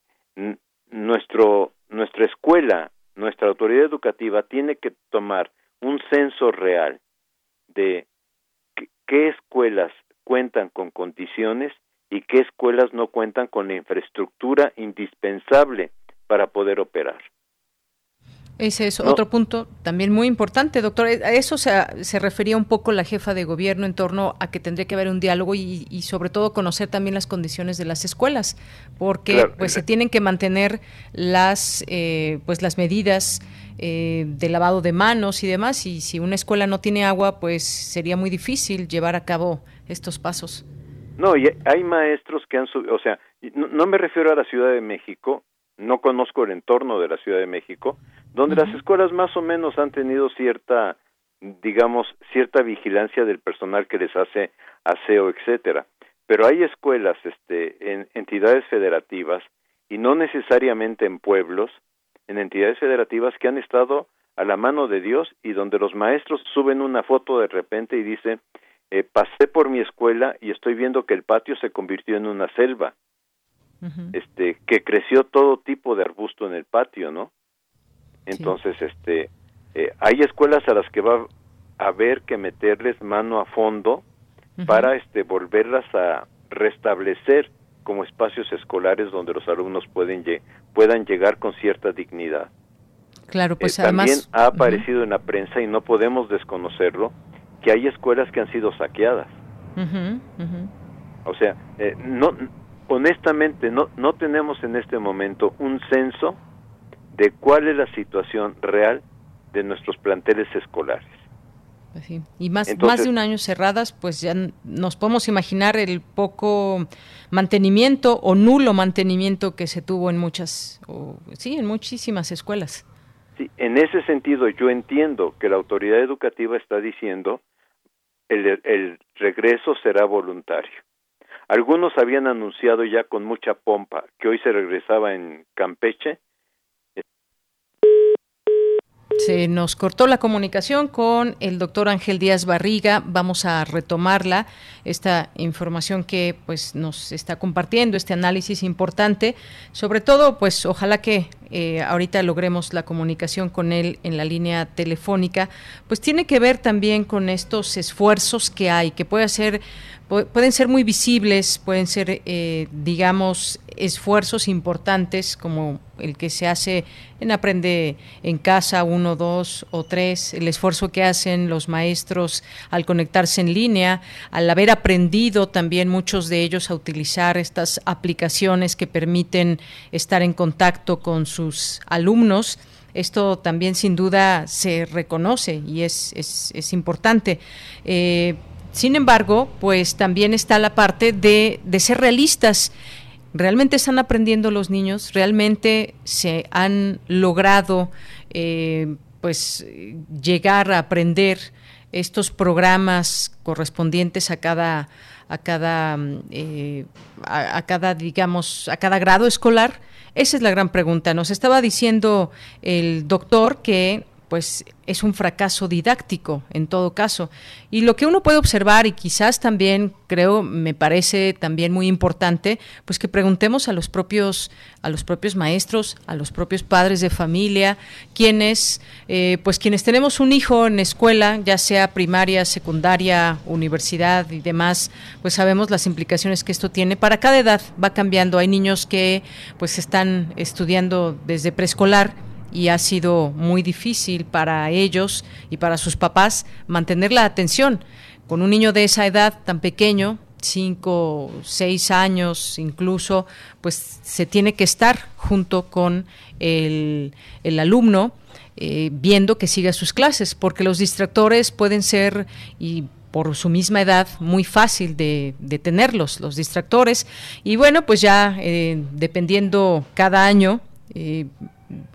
nuestro, nuestra escuela, nuestra autoridad educativa tiene que tomar un censo real de qué escuelas cuentan con condiciones y qué escuelas no cuentan con la infraestructura indispensable para poder operar. Ese es otro punto también muy importante, doctor. A eso se, refería un poco la jefa de gobierno en torno a que tendría que haber un diálogo y, sobre todo conocer también las condiciones de las escuelas, porque pues se tienen que mantener las eh, pues las medidas eh, de lavado de manos y demás. Y si una escuela no tiene agua, pues sería muy difícil llevar a cabo estos pasos. No, y hay maestros que han subido, o sea, no me refiero a la Ciudad de México, no conozco el entorno de la Ciudad de México, donde las escuelas más o menos han tenido cierta, digamos, cierta vigilancia del personal que les hace aseo, etcétera. Pero hay escuelas, este, en entidades federativas y no necesariamente en pueblos, en entidades federativas que han estado a la mano de Dios y donde los maestros suben una foto de repente y dicen, eh, pasé por mi escuela y estoy viendo que el patio se convirtió en una selva este que creció todo tipo de arbusto en el patio no entonces este Eh, hay escuelas a las que va a haber que meterles mano a fondo para este volverlas a restablecer como espacios escolares donde los alumnos pueden puedan llegar con cierta dignidad. Claro, pues eh, además también ha aparecido en la prensa y no podemos desconocerlo que hay escuelas que han sido saqueadas. O sea, eh, no honestamente no no tenemos en este momento un censo de cuál es la situación real de nuestros planteles escolares. Pues y más, más de un año cerradas, pues ya nos podemos imaginar el poco mantenimiento o nulo mantenimiento que se tuvo en muchas, o, sí, en muchísimas escuelas. Sí, en ese sentido yo entiendo que la autoridad educativa está diciendo el, el regreso será voluntario. Algunos habían anunciado ya con mucha pompa que hoy se regresaba en Campeche se nos cortó la comunicación con el doctor Ángel Díaz Barriga. Vamos a retomarla, esta información que pues nos está compartiendo, este análisis importante. Sobre todo, pues ojalá que eh, ahorita logremos la comunicación con él en la línea telefónica, pues tiene que ver también con estos esfuerzos que hay, que puede ser pueden ser muy visibles, pueden ser, eh, digamos, esfuerzos importantes como el que se hace en Aprende en Casa uno, dos o tres, el esfuerzo que hacen los maestros al conectarse en línea, al haber aprendido también muchos de ellos a utilizar estas aplicaciones que permiten estar en contacto con sus alumnos. Esto también sin duda se reconoce y es, es, importante. Eh, sin embargo, pues también está la parte de, ser realistas. ¿Realmente están aprendiendo los niños? ¿Realmente se han logrado eh, pues llegar a aprender estos programas correspondientes a cada a cada eh, a, cada digamos a cada grado escolar esa es la gran pregunta nos estaba diciendo el doctor que pues es un fracaso didáctico en todo caso. Y lo que uno puede observar y quizás también creo me parece también muy importante, pues que preguntemos a los propios a los propios maestros, a los propios padres de familia, quienes eh, pues quienes tenemos un hijo en escuela, ya sea primaria, secundaria, universidad y demás, pues sabemos las implicaciones que esto tiene para cada edad va cambiando. Hay niños que pues están estudiando desde preescolar y ha sido muy difícil para ellos y para sus papás mantener la atención. Con un niño de esa edad tan pequeño, cinco, seis años incluso, pues se tiene que estar junto con el, alumno eh, viendo que siga sus clases, porque los distractores pueden ser y por su misma edad muy fácil de, tenerlos, los distractores. Y bueno, pues ya eh, dependiendo cada año, eh,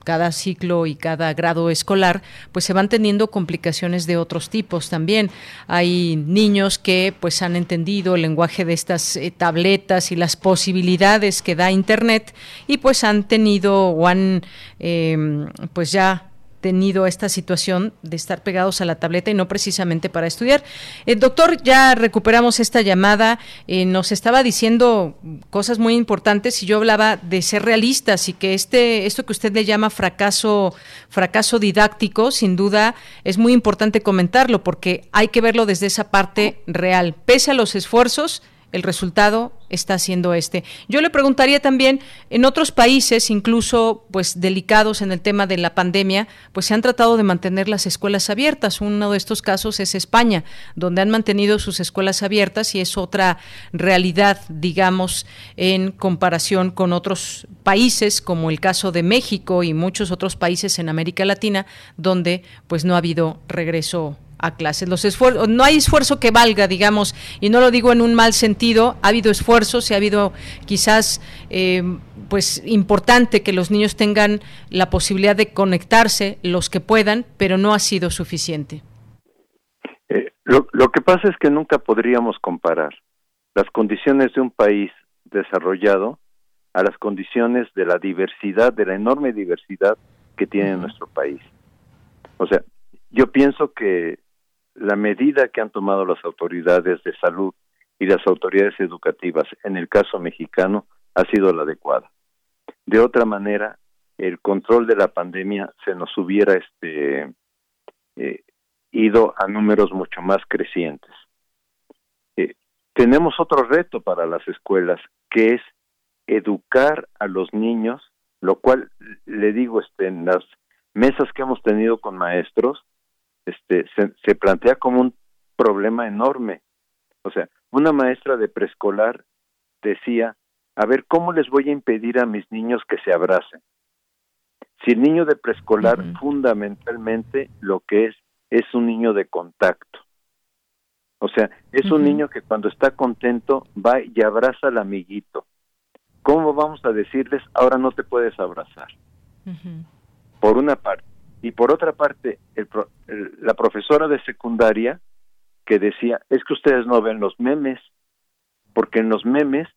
cada ciclo y cada grado escolar, pues se van teniendo complicaciones de otros tipos también. Hay niños que pues han entendido el lenguaje de estas eh, tabletas y las posibilidades que da Internet y pues han tenido o han eh, pues ya tenido esta situación de estar pegados a la tableta y no precisamente para estudiar. El doctor, ya recuperamos esta llamada, eh, nos estaba diciendo cosas muy importantes y yo hablaba de ser realistas y que este, esto que usted le llama fracaso, fracaso didáctico, sin duda es muy importante comentarlo porque hay que verlo desde esa parte real. Pese a los esfuerzos, el resultado está siendo este. Yo le preguntaría también, en otros países, incluso pues delicados en el tema de la pandemia, pues se han tratado de mantener las escuelas abiertas. Uno de estos casos es España, donde han mantenido sus escuelas abiertas y es otra realidad, digamos, en comparación con otros países, como el caso de México y muchos otros países en América Latina, donde pues no ha habido regreso a clases. Los esfuerzos, no hay esfuerzo que valga, digamos, y no lo digo en un mal sentido, ha habido esfuerzos y ha habido quizás eh, pues importante que los niños tengan la posibilidad de conectarse, los que puedan, pero no ha sido suficiente. Eh, lo, lo que pasa es que nunca podríamos comparar las condiciones de un país desarrollado a las condiciones de la diversidad, de la enorme diversidad que tiene nuestro país. O sea, yo pienso que la medida que han tomado las autoridades de salud y las autoridades educativas en el caso mexicano ha sido la adecuada. De otra manera, el control de la pandemia se nos hubiera este eh, ido a números mucho más crecientes. Eh, tenemos otro reto para las escuelas, que es educar a los niños, lo cual le digo este, en las mesas que hemos tenido con maestros, este, se plantea como un problema enorme. O sea, una maestra de preescolar decía, a ver, ¿cómo les voy a impedir a mis niños que se abracen? Si el niño de preescolar fundamentalmente lo que es es un niño de contacto. O sea, es un niño que cuando está contento va y abraza al amiguito. ¿Cómo vamos a decirles ahora no te puedes abrazar? Por una parte. Y por otra parte, la profesora de secundaria que decía, es que ustedes no ven los memes, porque en los memes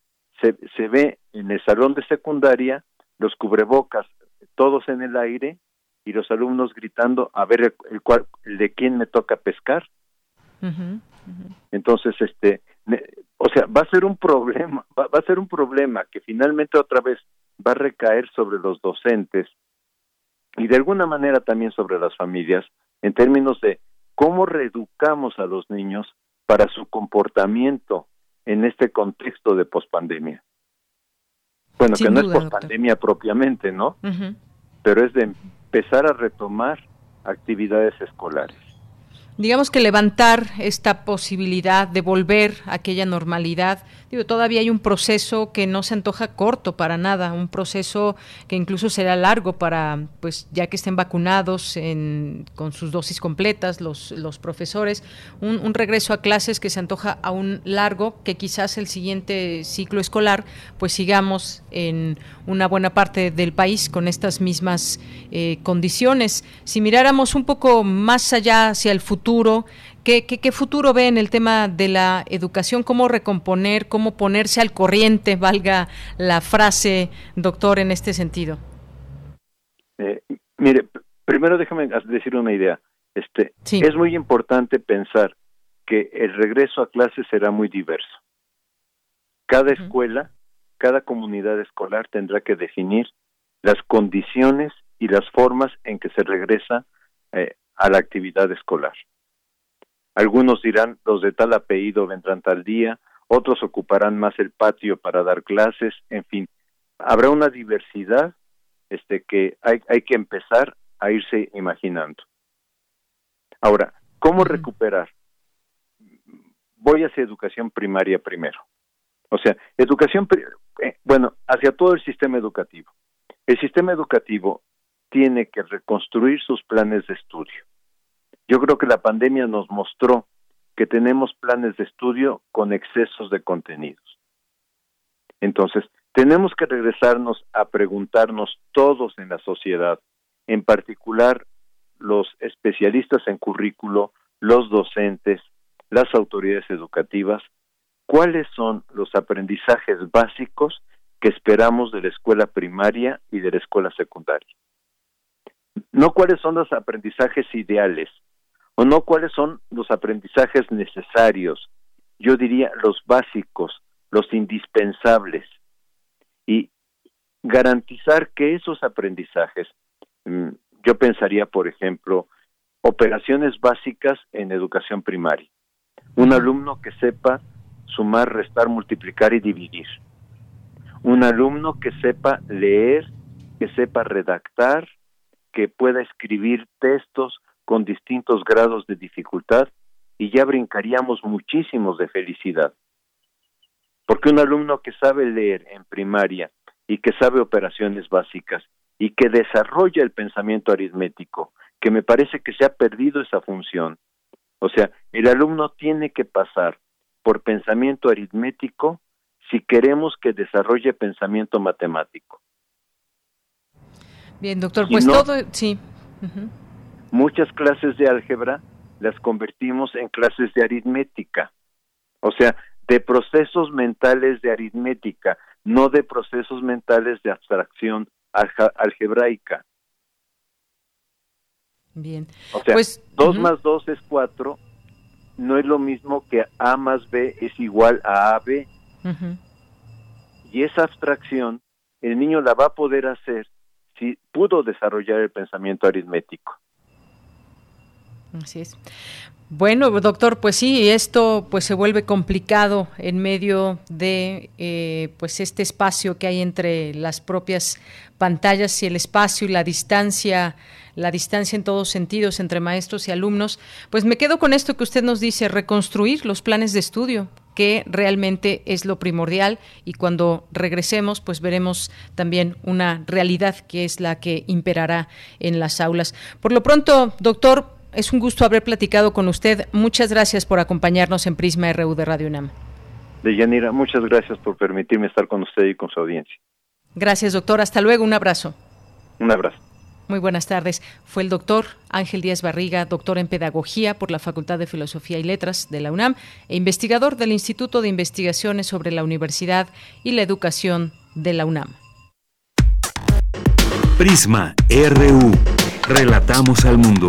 se, se ve en el salón de secundaria los cubrebocas todos en el aire y los alumnos gritando a ver el, cual, el de quién me toca pescar. Entonces, este, o sea, va a ser un problema, va, va, a ser un problema que finalmente otra vez va a recaer sobre los docentes y de alguna manera también sobre las familias en términos de cómo reeducamos a los niños para su comportamiento en este contexto de pospandemia. Bueno, que no es pospandemia propiamente, ¿no? Pero es de empezar a retomar actividades escolares digamos que levantar esta posibilidad de volver a aquella normalidad. Digo, todavía hay un proceso que no se antoja corto para nada, un proceso que incluso será largo para, pues, ya que estén vacunados en, con sus dosis completas los, los profesores, un, regreso a clases que se antoja aún largo, que quizás el siguiente ciclo escolar, pues sigamos en una buena parte del país con estas mismas eh, condiciones. Si miráramos un poco más allá hacia el futuro, futuro? ¿Qué, qué, futuro ve en el tema de la educación? ¿Cómo recomponer, cómo ponerse al corriente, valga la frase, doctor, en este sentido? Eh, mire, primero déjame decir una idea. Este, Es muy importante pensar que el regreso a clases será muy diverso. Cada escuela, cada comunidad escolar tendrá que definir las condiciones y las formas en que se regresa eh, a la actividad escolar. Algunos dirán, los de tal apellido vendrán tal día, otros ocuparán más el patio para dar clases, en fin, habrá una diversidad este, que hay, hay que empezar a irse imaginando. Ahora, ¿cómo recuperar? Voy hacia educación primaria primero. O sea, educación, eh, bueno, hacia todo el sistema educativo. El sistema educativo tiene que reconstruir sus planes de estudio. Yo creo que la pandemia nos mostró que tenemos planes de estudio con excesos de contenidos. Entonces, tenemos que regresarnos a preguntarnos todos en la sociedad, en particular los especialistas en currículo, los docentes, las autoridades educativas, cuáles son los aprendizajes básicos que esperamos de la escuela primaria y de la escuela secundaria. No cuáles son los aprendizajes ideales, o no cuáles son los aprendizajes necesarios, yo diría los básicos, los indispensables, y garantizar que esos aprendizajes, mm, yo pensaría, por ejemplo, operaciones básicas en educación primaria. Un alumno que sepa sumar, restar, multiplicar y dividir. Un alumno que sepa leer, que sepa redactar, que pueda escribir textos, con distintos grados de dificultad y ya brincaríamos muchísimos de felicidad. Porque un alumno que sabe leer en primaria y que sabe operaciones básicas y que desarrolla el pensamiento aritmético, que me parece que se ha perdido esa función. O sea, el alumno tiene que pasar por pensamiento aritmético si queremos que desarrolle pensamiento matemático. Bien, doctor, pues todo, sí. Muchas clases de álgebra las convertimos en clases de aritmética, o sea, de procesos mentales de aritmética, no de procesos mentales de abstracción algebraica. Bien. O sea, pues, 2 más 2 es 4, no es lo mismo que A más B es igual a AB. Y esa abstracción, el niño la va a poder hacer si pudo desarrollar el pensamiento aritmético. Así es. Bueno, doctor, pues sí, esto pues se vuelve complicado en medio de eh, pues este espacio que hay entre las propias pantallas y el espacio y la distancia, la distancia en todos sentidos entre maestros y alumnos. Pues me quedo con esto que usted nos dice, reconstruir los planes de estudio, que realmente es lo primordial y cuando regresemos pues veremos también una realidad que es la que imperará en las aulas. Por lo pronto, doctor, es un gusto haber platicado con usted. Muchas gracias por acompañarnos en Prisma RU de Radio UNAM. Deyanira, muchas gracias por permitirme estar con usted y con su audiencia. Gracias, doctor. Hasta luego. Un abrazo. Un abrazo. Muy buenas tardes. Fue el doctor Ángel Díaz Barriga, doctor en Pedagogía por la Facultad de Filosofía y Letras de la UNAM e investigador del Instituto de Investigaciones sobre la Universidad y la Educación de la UNAM. Prisma RU. Relatamos al mundo.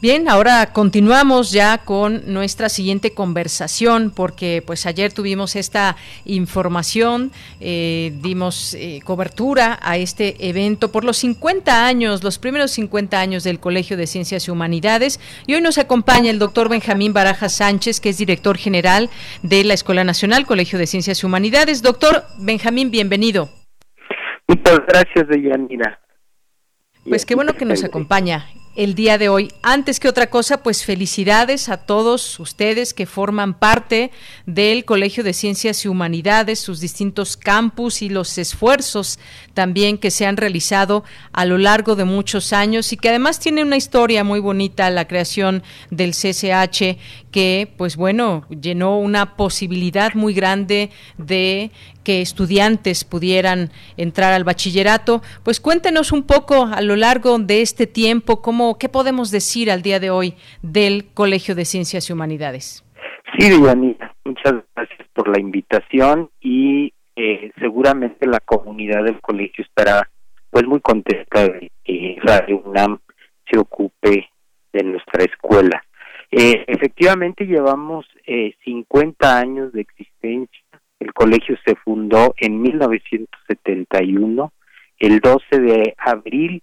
Bien, ahora continuamos ya con nuestra siguiente conversación porque pues ayer tuvimos esta información, eh, dimos eh, cobertura a este evento por los 50 años, los primeros 50 años del Colegio de Ciencias y Humanidades y hoy nos acompaña el doctor Benjamín Baraja Sánchez, que es director general de la Escuela Nacional Colegio de Ciencias y Humanidades. Doctor Benjamín, bienvenido. Muchas gracias, Deyanira. Pues qué bueno que nos acompaña el día de hoy. Antes que otra cosa, pues felicidades a todos ustedes que forman parte del Colegio de Ciencias y Humanidades, sus distintos campus y los esfuerzos también que se han realizado a lo largo de muchos años y que además tiene una historia muy bonita la creación del CCH que pues bueno, llenó una posibilidad muy grande de que estudiantes pudieran entrar al bachillerato. Pues cuéntenos un poco a lo largo de este tiempo, cómo, qué podemos decir al día de hoy del Colegio de Ciencias y Humanidades. Sí, Dianita, muchas gracias por la invitación y eh, seguramente la comunidad del colegio estará pues muy contenta de que Radio UNAM se ocupe de nuestra escuela. Eh, efectivamente llevamos eh, 50 años de existencia el colegio se fundó en 1971. El 12 de abril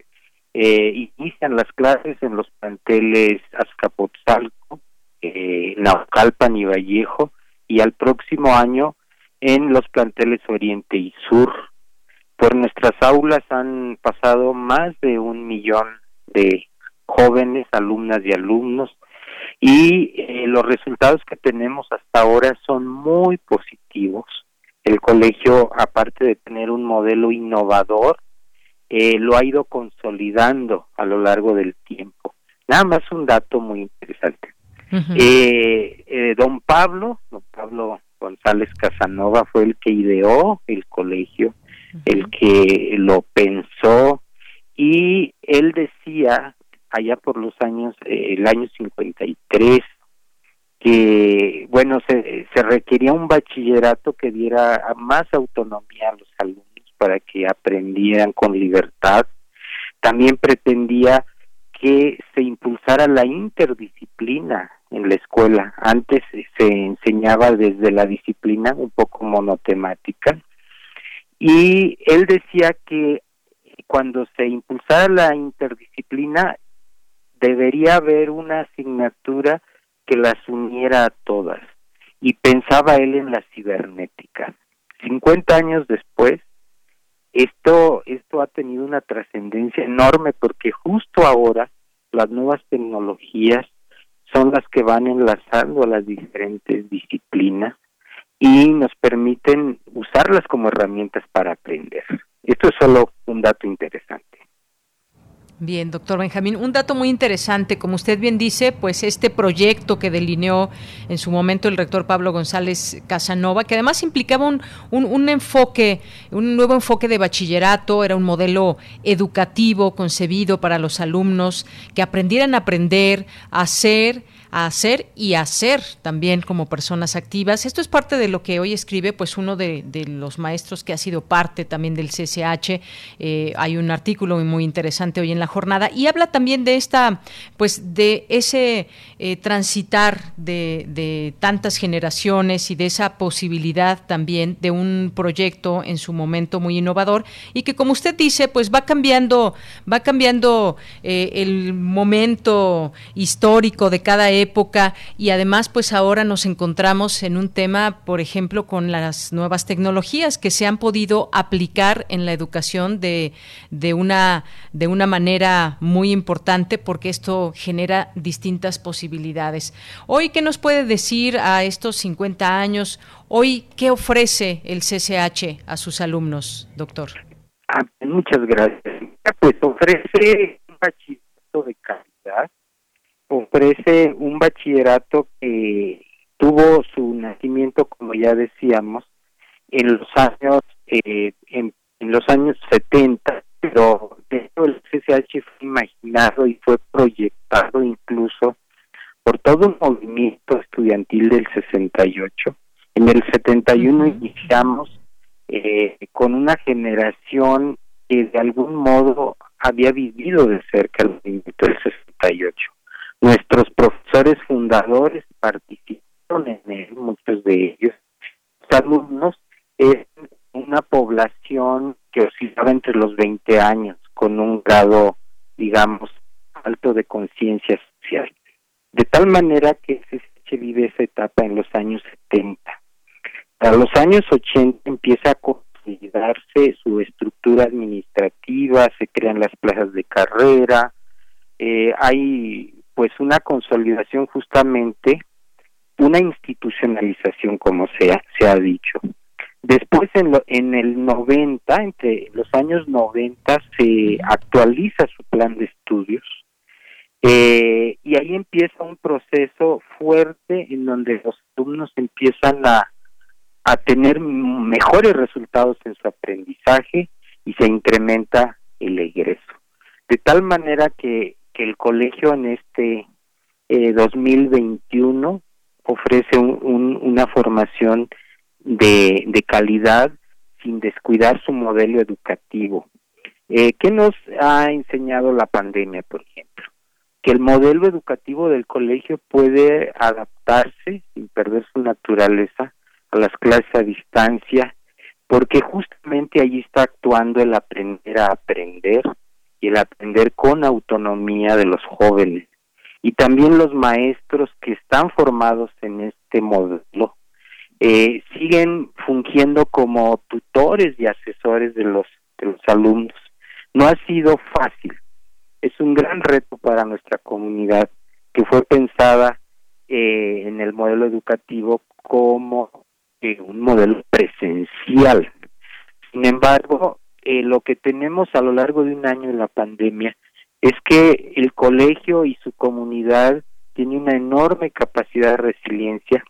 eh, inician las clases en los planteles Azcapotzalco, eh, Naucalpan y Vallejo, y al próximo año en los planteles Oriente y Sur. Por nuestras aulas han pasado más de un millón de jóvenes, alumnas y alumnos, y eh, los resultados que tenemos hasta ahora son muy positivos. El colegio, aparte de tener un modelo innovador, eh, lo ha ido consolidando a lo largo del tiempo. Nada más un dato muy interesante. eh, don Pablo, don Pablo González Casanova fue el que ideó el colegio, el que lo pensó y él decía allá por los años, eh, el año 53, que, bueno, se, se requería un bachillerato que diera más autonomía a los alumnos para que aprendieran con libertad. También pretendía que se impulsara la interdisciplina en la escuela. Antes se enseñaba desde la disciplina un poco monotemática y él decía que cuando se impulsara la interdisciplina debería haber una asignatura que las uniera a todas. Y pensaba él en la cibernética. 50 años después, esto, esto ha tenido una trascendencia enorme porque justo ahora las nuevas tecnologías son las que van enlazando a las diferentes disciplinas y nos permiten usarlas como herramientas para aprender. Esto es solo un dato interesante. Bien, doctor Benjamín, un dato muy interesante, como usted bien dice, pues este proyecto que delineó en su momento el rector Pablo González Casanova, que además implicaba un, un, enfoque, un nuevo enfoque de bachillerato, era un modelo educativo concebido para los alumnos que aprendieran a aprender, a hacer a hacer y hacer también como personas activas. Esto es parte de lo que hoy escribe pues uno de, los maestros que ha sido parte también del CCH. Eh, hay un artículo muy interesante hoy en la jornada y habla también de esta, pues de ese eh, transitar de, de tantas generaciones y de esa posibilidad también de un proyecto en su momento muy innovador y que como usted dice, pues va cambiando, va cambiando eh, el momento histórico de cada época y además pues ahora nos encontramos en un tema, por ejemplo, con las nuevas tecnologías que se han podido aplicar en la educación de, de, una, de una manera muy importante porque esto genera distintas posibilidades. Hoy, ¿qué nos puede decir a estos 50 años? Hoy, ¿qué ofrece el CCH a sus alumnos, doctor? Ah, muchas gracias. Pues ofrece un bachillerato de calidad, ofrece un bachillerato que tuvo su nacimiento, como ya decíamos, en los años eh, en, los años 70, pero de hecho el CCH fue imaginado y fue proyectado incluso por todo un movimiento estudiantil del 68. En el 71 iniciamos eh, con una generación que de algún modo había vivido de cerca el movimiento del 68. Nuestros profesores fundadores participaron en él, muchos de ellos. Los alumnos es una población que oscilaba entre los 20 años, con un grado, digamos, alto de conciencia social. De tal manera que se vive esa etapa en los años 70 a los años 80 empieza a consolidarse su estructura administrativa, se crean las plazas de carrera, eh, hay pues una consolidación justamente, una institucionalización como se ha, se ha dicho. Después en, en el 90, entre los años 90, se actualiza su plan de estudios eh, y ahí empieza un proceso fuerte en donde los alumnos empiezan a a tener mejores resultados en su aprendizaje y se incrementa el egreso. De tal manera que, que el colegio en este 2021 eh, ofrece un, una formación de, de, calidad sin descuidar su modelo educativo. Eh, ¿Qué nos ha enseñado la pandemia, por ejemplo? Que el modelo educativo del colegio puede adaptarse sin perder su naturaleza las clases a distancia, porque justamente allí está actuando el aprender a aprender el aprender con autonomía de los jóvenes. Y también los maestros que están formados en este modelo eh, siguen fungiendo como tutores y asesores de los, de los alumnos. No ha sido fácil, es un gran reto para nuestra comunidad que fue pensada eh, en el modelo educativo como un modelo presencial. Sin embargo, eh, lo que tenemos a lo largo de un año en la pandemia es que el colegio y su comunidad tiene una enorme capacidad de resiliencia,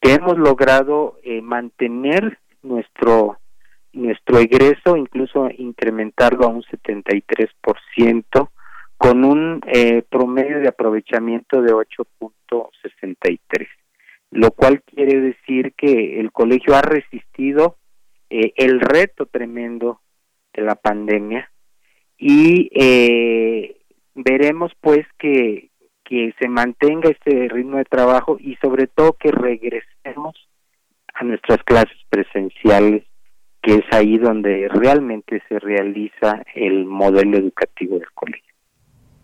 que hemos logrado eh, mantener nuestro nuestro egreso, incluso incrementarlo a un 73%, con un eh, promedio de aprovechamiento de 8.63 lo cual quiere decir que el colegio ha resistido eh, el reto tremendo de la pandemia y eh, veremos pues que, que se mantenga este ritmo de trabajo y sobre todo que regresemos a nuestras clases presenciales que es ahí donde realmente se realiza el modelo educativo del colegio.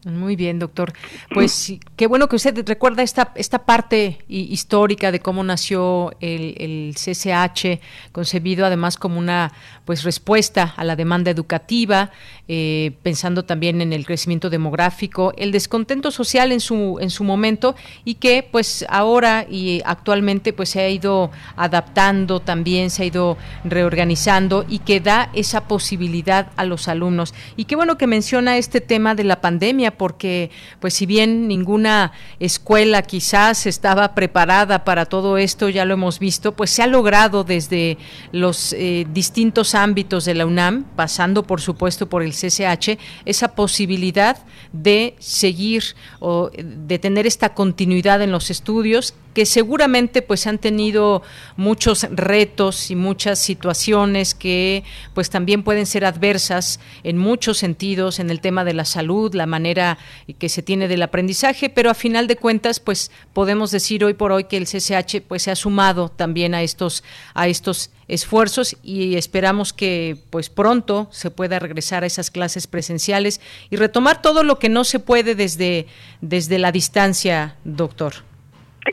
Muy bien, doctor. Pues qué bueno que usted recuerda esta, esta parte histórica de cómo nació el, el, CCH, concebido además como una pues respuesta a la demanda educativa, eh, pensando también en el crecimiento demográfico, el descontento social en su, en su momento y que pues ahora y actualmente pues se ha ido adaptando también, se ha ido reorganizando y que da esa posibilidad a los alumnos. Y qué bueno que menciona este tema de la pandemia porque pues si bien ninguna escuela quizás estaba preparada para todo esto, ya lo hemos visto, pues se ha logrado desde los eh, distintos ámbitos de la UNAM, pasando por supuesto por el CCH, esa posibilidad de seguir o de tener esta continuidad en los estudios que seguramente pues han tenido muchos retos y muchas situaciones que pues también pueden ser adversas en muchos sentidos en el tema de la salud, la manera que se tiene del aprendizaje, pero a final de cuentas pues podemos decir hoy por hoy que el CCH pues se ha sumado también a estos a estos esfuerzos y esperamos que pues pronto se pueda regresar a esas clases presenciales y retomar todo lo que no se puede desde desde la distancia, doctor.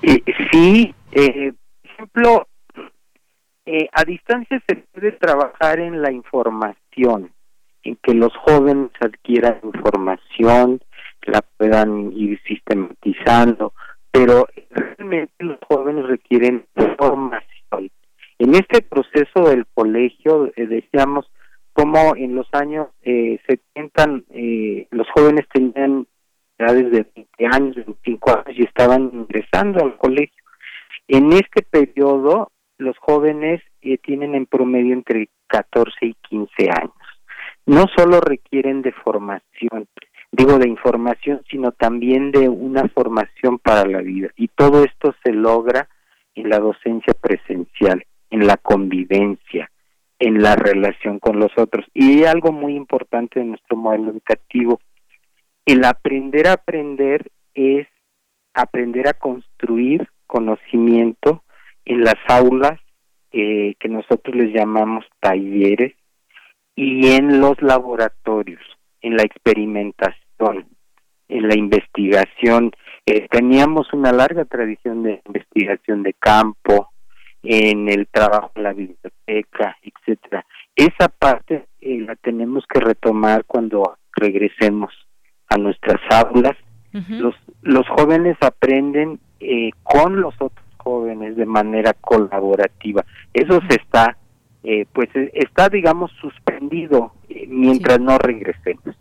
Eh, sí, eh, por ejemplo, eh, a distancia se puede trabajar en la información, en que los jóvenes adquieran información, la puedan ir sistematizando, pero realmente los jóvenes requieren información. En este proceso del colegio, eh, decíamos, como en los años eh, 70 eh, los jóvenes tenían edades de 20 años, 25 años y estaban ingresando al colegio. En este periodo, los jóvenes eh, tienen en promedio entre 14 y 15 años. No solo requieren de formación, digo de información, sino también de una formación para la vida. Y todo esto se logra en la docencia presencial, en la convivencia, en la relación con los otros. Y algo muy importante de nuestro modelo educativo el aprender a aprender es aprender a construir conocimiento en las aulas eh, que nosotros les llamamos talleres y en los laboratorios, en la experimentación, en la investigación. Eh, teníamos una larga tradición de investigación de campo, en el trabajo en la biblioteca, etcétera. Esa parte eh, la tenemos que retomar cuando regresemos a nuestras aulas. los, los jóvenes aprenden eh, con los otros jóvenes de manera colaborativa. Eso se está, eh, pues e, está, digamos, suspendido eh, mientras no regresemos.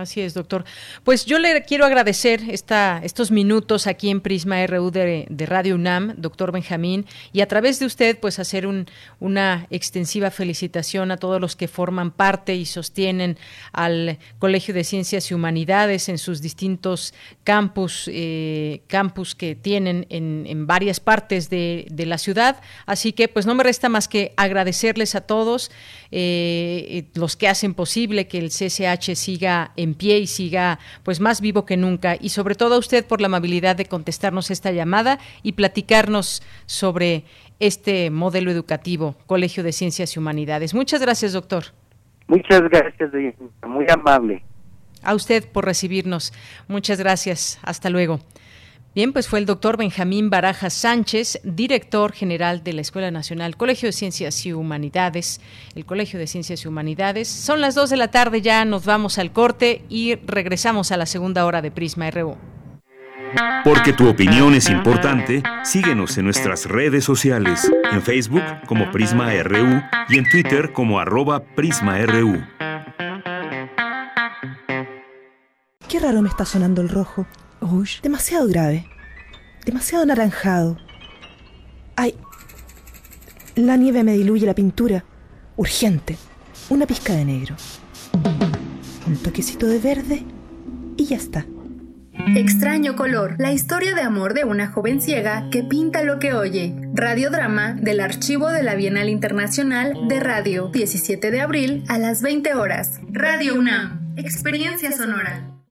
Así es, doctor. Pues yo le quiero agradecer esta, estos minutos aquí en Prisma RU de, Radio UNAM, doctor Benjamín, y a través de usted, pues hacer un, una extensiva felicitación a todos los que forman parte y sostienen al Colegio de Ciencias y Humanidades en sus distintos campus, eh, campus que tienen en, varias partes de, de, la ciudad. Así que, pues no me resta más que agradecerles a todos eh, los que hacen posible que el CCH siga en pie y siga pues más vivo que nunca y sobre todo a usted por la amabilidad de contestarnos esta llamada y platicarnos sobre este modelo educativo, Colegio de Ciencias y Humanidades. Muchas gracias, doctor. Muchas gracias, muy amable. A usted por recibirnos. Muchas gracias. Hasta luego. Bien, pues fue el doctor Benjamín Baraja Sánchez, director general de la Escuela Nacional Colegio de Ciencias y Humanidades, el Colegio de Ciencias y Humanidades. Son las 2 de la tarde, ya nos vamos al corte y regresamos a la segunda hora de Prisma RU. Porque tu opinión es importante, síguenos en nuestras redes sociales, en Facebook como Prisma RU y en Twitter como arroba PrismaRU. Qué raro me está sonando el rojo. Uy, demasiado grave. Demasiado anaranjado. Ay, la nieve me diluye la pintura. Urgente. Una pizca de negro. Un toquecito de verde y ya está. Extraño color, la historia de amor de una joven ciega que pinta lo que oye. Radiodrama del archivo de la Bienal Internacional de Radio, 17 de abril a las 20 horas. Radio UNAM, experiencia sonora.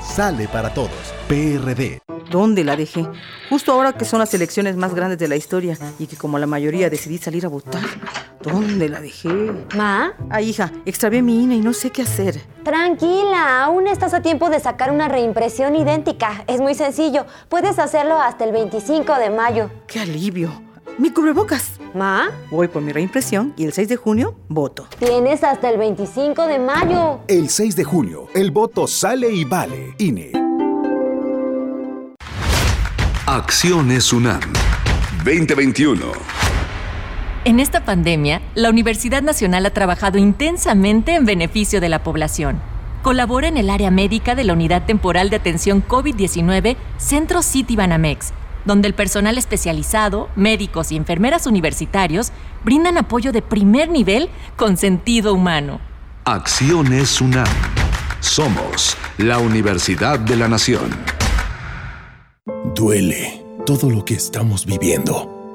sale para todos. PRD. ¿Dónde la dejé? Justo ahora que son las elecciones más grandes de la historia y que como la mayoría decidí salir a votar. ¿Dónde la dejé? ¿Ma? Ay, hija, extravié mi INE y no sé qué hacer. Tranquila, aún estás a tiempo de sacar una reimpresión idéntica. Es muy sencillo. Puedes hacerlo hasta el 25 de mayo. ¡Qué alivio! Mi cubrebocas. ¿Ma? Voy por mi reimpresión y el 6 de junio voto. Tienes hasta el 25 de mayo. El 6 de junio, el voto sale y vale. INE. Acciones UNAM 2021. En esta pandemia, la Universidad Nacional ha trabajado intensamente en beneficio de la población. Colabora en el área médica de la Unidad Temporal de Atención COVID-19 Centro City Banamex, donde el personal especializado, médicos y enfermeras universitarios brindan apoyo de primer nivel con sentido humano. Acciones UNAM. Somos la Universidad de la Nación. Duele todo lo que estamos viviendo.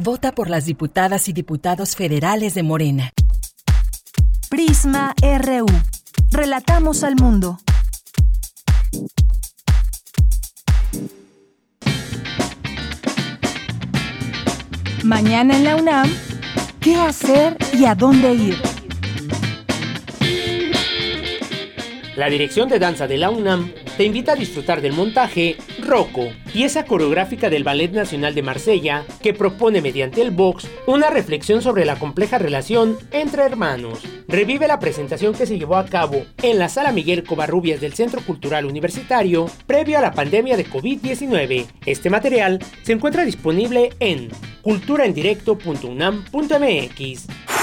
Vota por las diputadas y diputados federales de Morena. Prisma RU. Relatamos al mundo. Mañana en la UNAM, ¿qué hacer y a dónde ir? La Dirección de Danza de la UNAM te invita a disfrutar del montaje Rocco, pieza coreográfica del Ballet Nacional de Marsella, que propone mediante el box una reflexión sobre la compleja relación entre hermanos. Revive la presentación que se llevó a cabo en la Sala Miguel Covarrubias del Centro Cultural Universitario previo a la pandemia de COVID-19. Este material se encuentra disponible en culturaendirecto.unam.mx.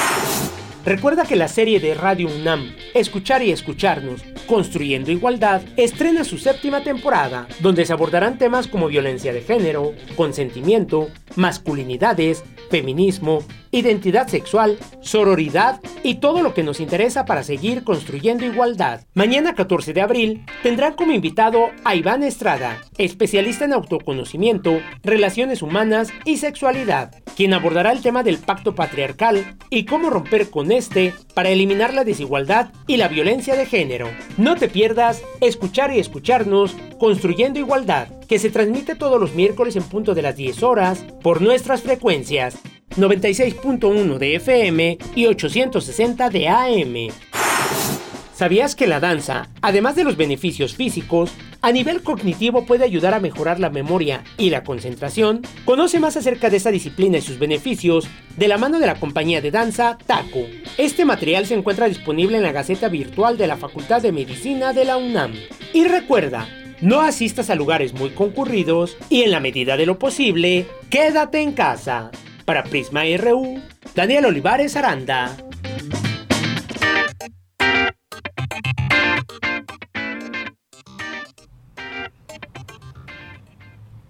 Recuerda que la serie de Radio UNAM, Escuchar y Escucharnos, Construyendo Igualdad, estrena su séptima temporada, donde se abordarán temas como violencia de género, consentimiento, masculinidades, feminismo, identidad sexual, sororidad y todo lo que nos interesa para seguir construyendo igualdad. Mañana 14 de abril tendrán como invitado a Iván Estrada, especialista en autoconocimiento, relaciones humanas y sexualidad, quien abordará el tema del pacto patriarcal y cómo romper con este para eliminar la desigualdad y la violencia de género. No te pierdas escuchar y escucharnos Construyendo Igualdad, que se transmite todos los miércoles en punto de las 10 horas por nuestras frecuencias 96.1 de FM y 860 de AM. ¿Sabías que la danza, además de los beneficios físicos, a nivel cognitivo puede ayudar a mejorar la memoria y la concentración? Conoce más acerca de esta disciplina y sus beneficios de la mano de la compañía de danza TACO. Este material se encuentra disponible en la Gaceta Virtual de la Facultad de Medicina de la UNAM. Y recuerda, no asistas a lugares muy concurridos y en la medida de lo posible, quédate en casa. Para Prisma RU, Daniel Olivares Aranda.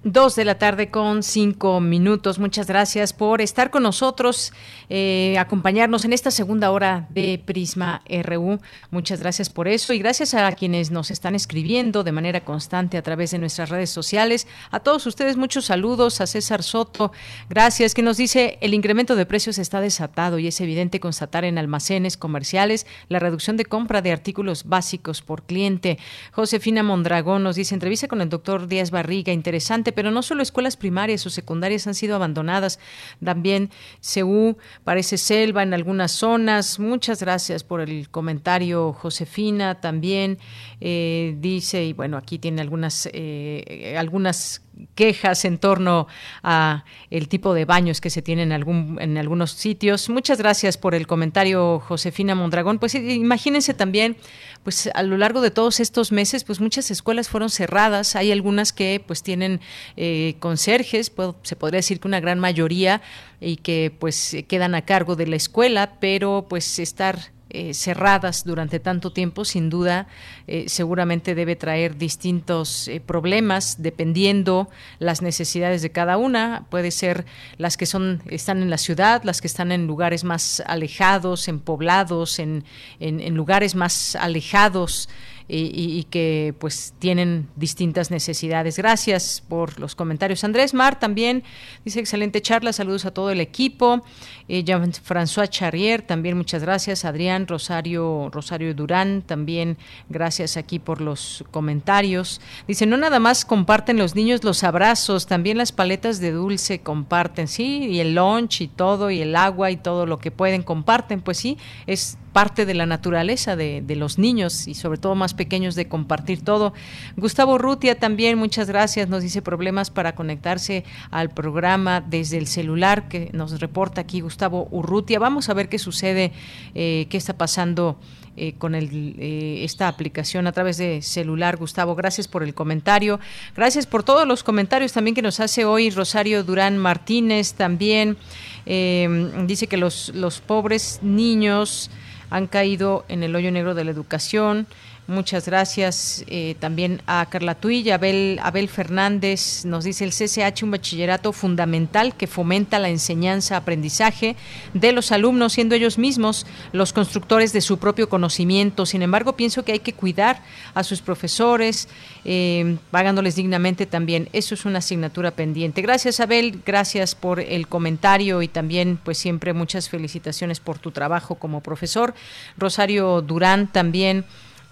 Dos de la tarde con cinco minutos. Muchas gracias por estar con nosotros, eh, acompañarnos en esta segunda hora de Prisma RU. Muchas gracias por eso y gracias a quienes nos están escribiendo de manera constante a través de nuestras redes sociales. A todos ustedes muchos saludos. A César Soto, gracias, que nos dice el incremento de precios está desatado y es evidente constatar en almacenes comerciales la reducción de compra de artículos básicos por cliente. Josefina Mondragón nos dice entrevista con el doctor Díaz Barriga, interesante pero no solo escuelas primarias o secundarias han sido abandonadas, también CEU parece selva en algunas zonas. Muchas gracias por el comentario, Josefina, también eh, dice, y bueno, aquí tiene algunas, eh, algunas quejas en torno a el tipo de baños que se tienen en algún en algunos sitios. Muchas gracias por el comentario, Josefina Mondragón. Pues imagínense también pues a lo largo de todos estos meses, pues muchas escuelas fueron cerradas. Hay algunas que pues tienen eh, conserjes, se podría decir que una gran mayoría y que pues quedan a cargo de la escuela, pero pues estar eh, cerradas durante tanto tiempo, sin duda, eh, seguramente debe traer distintos eh, problemas dependiendo las necesidades de cada una. Puede ser las que son están en la ciudad, las que están en lugares más alejados, en poblados, en, en lugares más alejados y, que pues tienen distintas necesidades. Gracias por los comentarios. Andrés Mar también dice excelente charla, saludos a todo el equipo. Eh, Jean-François Charrier, también muchas gracias. Adrián Rosario, Rosario Durán, también gracias aquí por los comentarios. Dice, no nada más comparten los niños los abrazos, también las paletas de dulce comparten, sí, y el lunch y todo, y el agua y todo lo que pueden comparten, pues sí, es parte de la naturaleza de, los niños y sobre todo más pequeños de compartir todo. Gustavo Rutia también, muchas gracias, nos dice problemas para conectarse al programa desde el celular que nos reporta aquí Gustavo Urrutia. Vamos a ver qué sucede, eh, qué está pasando. Eh, con el, eh, esta aplicación a través de celular. Gustavo, gracias por el comentario. Gracias por todos los comentarios también que nos hace hoy Rosario Durán Martínez. También dice que los, los pobres niños han caído en el hoyo negro de la educación. Muchas gracias eh, también a Carla Tuy Abel, Abel Fernández. Nos dice el CCH, un bachillerato fundamental que fomenta la enseñanza, aprendizaje de los alumnos, siendo ellos mismos los constructores de su propio conocimiento. Sin embargo, pienso que hay que cuidar a sus profesores, eh, pagándoles dignamente también. Eso es una asignatura pendiente. Gracias, Abel. Gracias por el comentario y también, pues siempre muchas felicitaciones por tu trabajo como profesor. Rosario Durán también.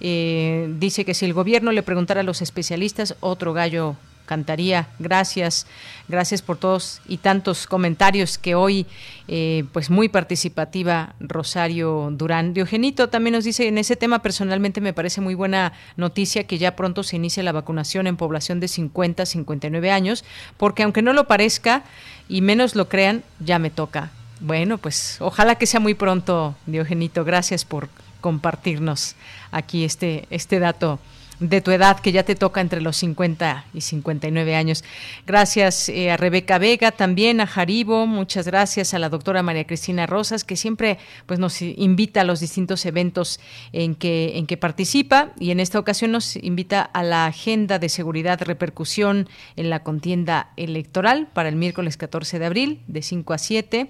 Eh, dice que si el gobierno le preguntara a los especialistas, otro gallo cantaría. Gracias, gracias por todos y tantos comentarios que hoy, eh, pues muy participativa Rosario Durán. Diogenito también nos dice, en ese tema personalmente me parece muy buena noticia que ya pronto se inicie la vacunación en población de 50 59 años, porque aunque no lo parezca y menos lo crean, ya me toca. Bueno, pues ojalá que sea muy pronto, Diogenito. Gracias por compartirnos aquí este, este dato de tu edad, que ya te toca entre los 50 y 59 años. Gracias eh, a Rebeca Vega, también a Jaribo, muchas gracias a la doctora María Cristina Rosas, que siempre pues, nos invita a los distintos eventos en que, en que participa y en esta ocasión nos invita a la agenda de seguridad repercusión en la contienda electoral para el miércoles 14 de abril, de 5 a 7.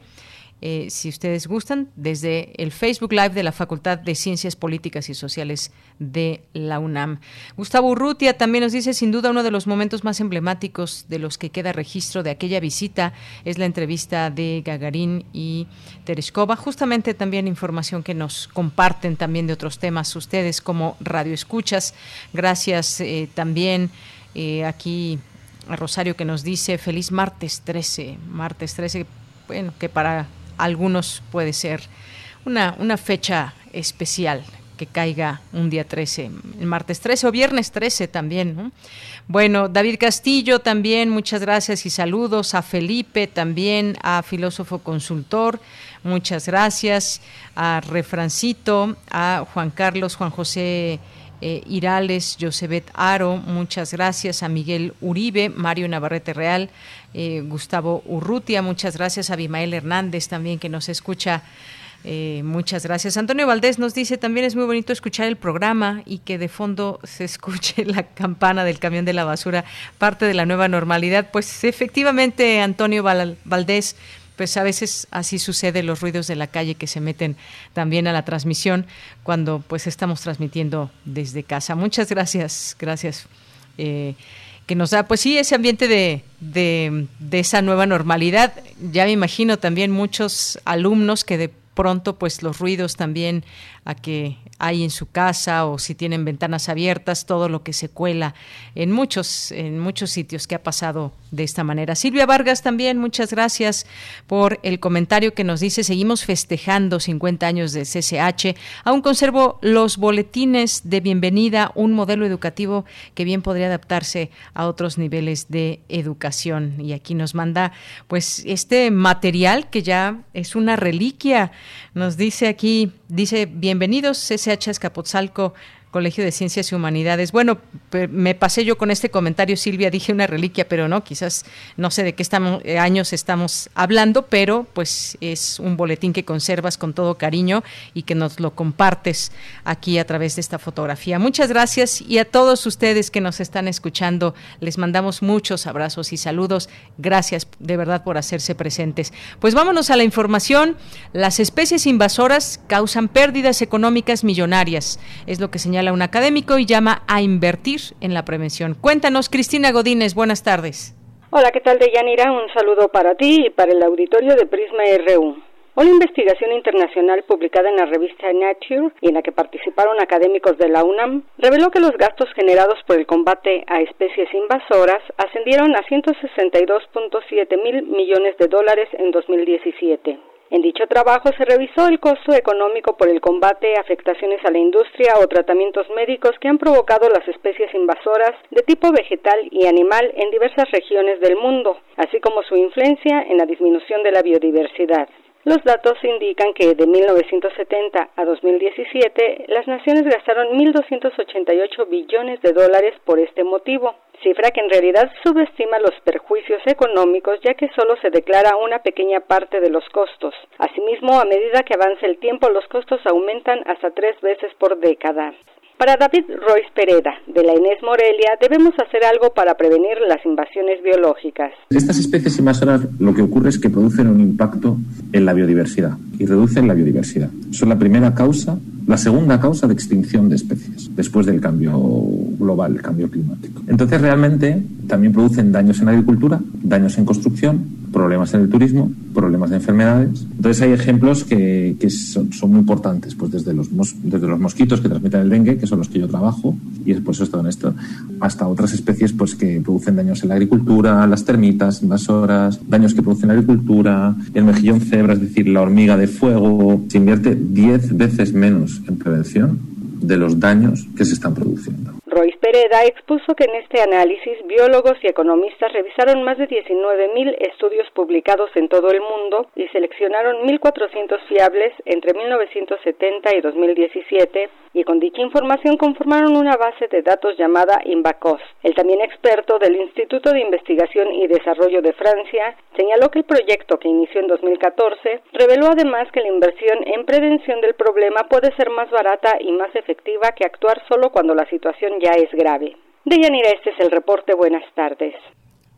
Eh, si ustedes gustan, desde el Facebook Live de la Facultad de Ciencias Políticas y Sociales de la UNAM. Gustavo Urrutia también nos dice, sin duda, uno de los momentos más emblemáticos de los que queda registro de aquella visita es la entrevista de Gagarín y Tereshkova. Justamente también información que nos comparten también de otros temas ustedes como Radio Escuchas. Gracias eh, también eh, aquí a Rosario que nos dice feliz martes 13, martes 13, bueno, que para algunos puede ser una, una fecha especial que caiga un día 13, el martes 13 o viernes 13 también. Bueno, David Castillo también, muchas gracias y saludos. A Felipe también, a Filósofo Consultor, muchas gracias. A Refrancito, a Juan Carlos, Juan José eh, Irales, Josebet Aro, muchas gracias. A Miguel Uribe, Mario Navarrete Real, eh, Gustavo Urrutia, muchas gracias a Abimael Hernández también que nos escucha. Eh, muchas gracias. Antonio Valdés nos dice también es muy bonito escuchar el programa y que de fondo se escuche la campana del camión de la basura, parte de la nueva normalidad. Pues efectivamente, Antonio Valdés, pues a veces así sucede los ruidos de la calle que se meten también a la transmisión cuando pues estamos transmitiendo desde casa. Muchas gracias, gracias. Eh, que nos da, pues sí, ese ambiente de, de, esa nueva normalidad. Ya me imagino también muchos alumnos que de pronto pues los ruidos también a que hay en su casa o si tienen ventanas abiertas, todo lo que se cuela en muchos, en muchos sitios que ha pasado de esta manera. Silvia Vargas también, muchas gracias por el comentario que nos dice, seguimos festejando 50 años de CCH, aún conservo los boletines de bienvenida, un modelo educativo que bien podría adaptarse a otros niveles de educación. Y aquí nos manda pues este material que ya es una reliquia, nos dice aquí, dice, bienvenidos CCH Escapotzalco Colegio de Ciencias y Humanidades. Bueno, me pasé yo con este comentario, Silvia, dije una reliquia, pero no, quizás no sé de qué eh, años estamos hablando, pero pues es un boletín que conservas con todo cariño y que nos lo compartes aquí a través de esta fotografía. Muchas gracias y a todos ustedes que nos están escuchando, les mandamos muchos abrazos y saludos. Gracias de verdad por hacerse presentes. Pues vámonos a la información. Las especies invasoras causan pérdidas económicas millonarias, es lo que señala un académico y llama a invertir en la prevención. Cuéntanos, Cristina Godínez, buenas tardes. Hola, ¿qué tal, Deyanira? Un saludo para ti y para el auditorio de Prisma RU. Una investigación internacional publicada en la revista Nature y en la que participaron académicos de la UNAM reveló que los gastos generados por el combate a especies invasoras ascendieron a 162.7 mil millones de dólares en 2017. En dicho trabajo se revisó el costo económico por el combate, afectaciones a la industria o tratamientos médicos que han provocado las especies invasoras de tipo vegetal y animal en diversas regiones del mundo, así como su influencia en la disminución de la biodiversidad. Los datos indican que de 1970 a 2017 las naciones gastaron 1.288 billones de dólares por este motivo, cifra que en realidad subestima los perjuicios económicos ya que solo se declara una pequeña parte de los costos. Asimismo, a medida que avanza el tiempo, los costos aumentan hasta tres veces por década. Para David Royce Pereda, de la Inés Morelia, debemos hacer algo para prevenir las invasiones biológicas. Estas especies invasoras lo que ocurre es que producen un impacto en la biodiversidad y reducen la biodiversidad. Son la primera causa, la segunda causa de extinción de especies, después del cambio global, el cambio climático. Entonces, realmente también producen daños en la agricultura, daños en construcción, problemas en el turismo, problemas de enfermedades. Entonces hay ejemplos que, que son, muy importantes, pues desde los, desde los mosquitos que transmiten el dengue, que son los que yo trabajo, y después esto en esto, hasta otras especies pues que producen daños en la agricultura, las termitas invasoras, daños que producen la agricultura, el mejillón cebra, es decir, la hormiga de fuego, se invierte 10 veces menos en prevención de los daños que se están produciendo. Royce Pereda expuso que en este análisis biólogos y economistas revisaron más de 19.000 estudios publicados en todo el mundo y seleccionaron 1.400 fiables entre 1970 y 2017 y con dicha información conformaron una base de datos llamada Invacos. El también experto del Instituto de Investigación y Desarrollo de Francia señaló que el proyecto que inició en 2014 reveló además que la inversión en prevención del problema puede ser más barata y más efectiva que actuar solo cuando la situación es grave. Este es el reporte. Buenas tardes.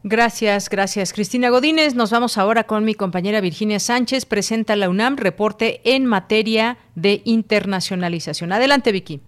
Gracias, gracias. Cristina Godínez, nos vamos ahora con mi compañera Virginia Sánchez. Presenta la UNAM reporte en materia de internacionalización. Adelante, Vicky.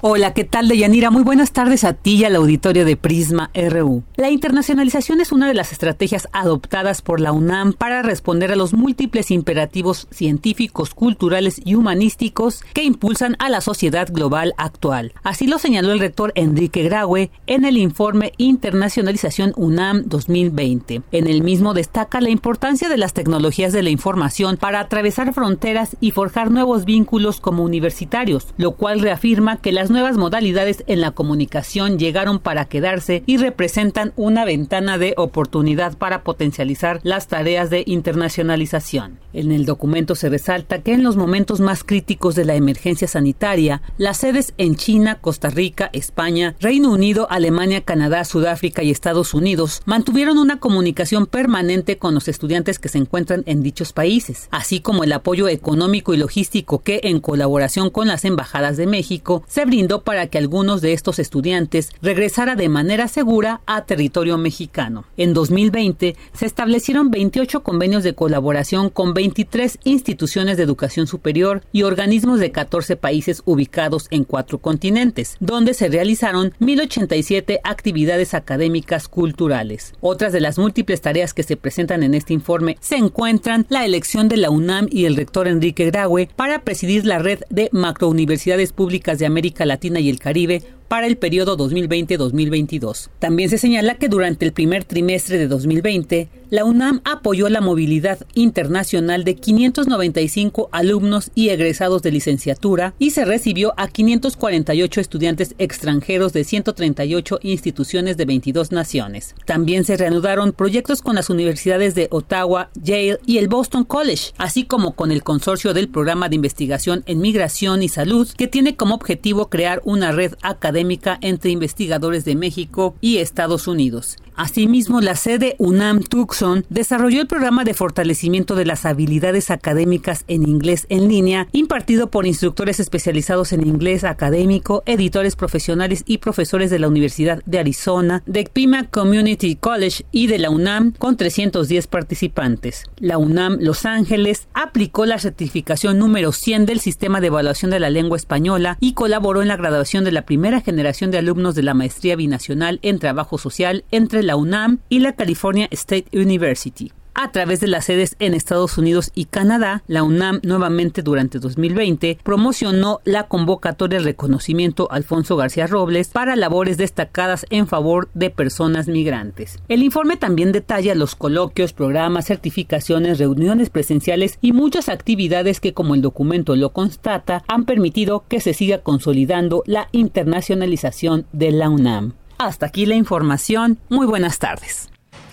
Hola, ¿qué tal, Deyanira? Muy buenas tardes a ti y al auditorio de Prisma RU. La internacionalización es una de las estrategias adoptadas por la UNAM para responder a los múltiples imperativos científicos, culturales y humanísticos que impulsan a la sociedad global actual. Así lo señaló el rector Enrique Graue en el informe Internacionalización UNAM 2020. En el mismo destaca la importancia de las tecnologías de la información para atravesar fronteras y forjar nuevos vínculos como universitarios, lo cual reafirma que las nuevas modalidades en la comunicación llegaron para quedarse y representan una ventana de oportunidad para potencializar las tareas de internacionalización. En el documento se resalta que en los momentos más críticos de la emergencia sanitaria, las sedes en China, Costa Rica, España, Reino Unido, Alemania, Canadá, Sudáfrica y Estados Unidos mantuvieron una comunicación permanente con los estudiantes que se encuentran en dichos países, así como el apoyo económico y logístico que, en colaboración con las embajadas de México, se brindó para que algunos de estos estudiantes regresara de manera segura a territorio mexicano. En 2020 se establecieron 28 convenios de colaboración con 23 instituciones de educación superior y organismos de 14 países ubicados en cuatro continentes, donde se realizaron 1087 actividades académicas culturales. Otras de las múltiples tareas que se presentan en este informe se encuentran la elección de la UNAM y el rector Enrique Graue para presidir la red de macrouniversidades públicas de América Latina y el Caribe para el periodo 2020-2022. También se señala que durante el primer trimestre de 2020, la UNAM apoyó la movilidad internacional de 595 alumnos y egresados de licenciatura y se recibió a 548 estudiantes extranjeros de 138 instituciones de 22 naciones. También se reanudaron proyectos con las universidades de Ottawa, Yale y el Boston College, así como con el consorcio del programa de investigación en migración y salud, que tiene como objetivo crear una red académica entre investigadores de México y Estados Unidos. Asimismo, la sede UNAM Tucson desarrolló el programa de fortalecimiento de las habilidades académicas en inglés en línea, impartido por instructores especializados en inglés académico, editores profesionales y profesores de la Universidad de Arizona, de Pima Community College y de la UNAM, con 310 participantes. La UNAM Los Ángeles aplicó la certificación número 100 del sistema de evaluación de la lengua española y colaboró en la graduación de la primera generación de alumnos de la maestría binacional en trabajo social entre la UNAM y la California State University. A través de las sedes en Estados Unidos y Canadá, la UNAM nuevamente durante 2020 promocionó la convocatoria reconocimiento Alfonso García Robles para labores destacadas en favor de personas migrantes. El informe también detalla los coloquios, programas, certificaciones, reuniones presenciales y muchas actividades que, como el documento lo constata, han permitido que se siga consolidando la internacionalización de la UNAM. Hasta aquí la información. Muy buenas tardes.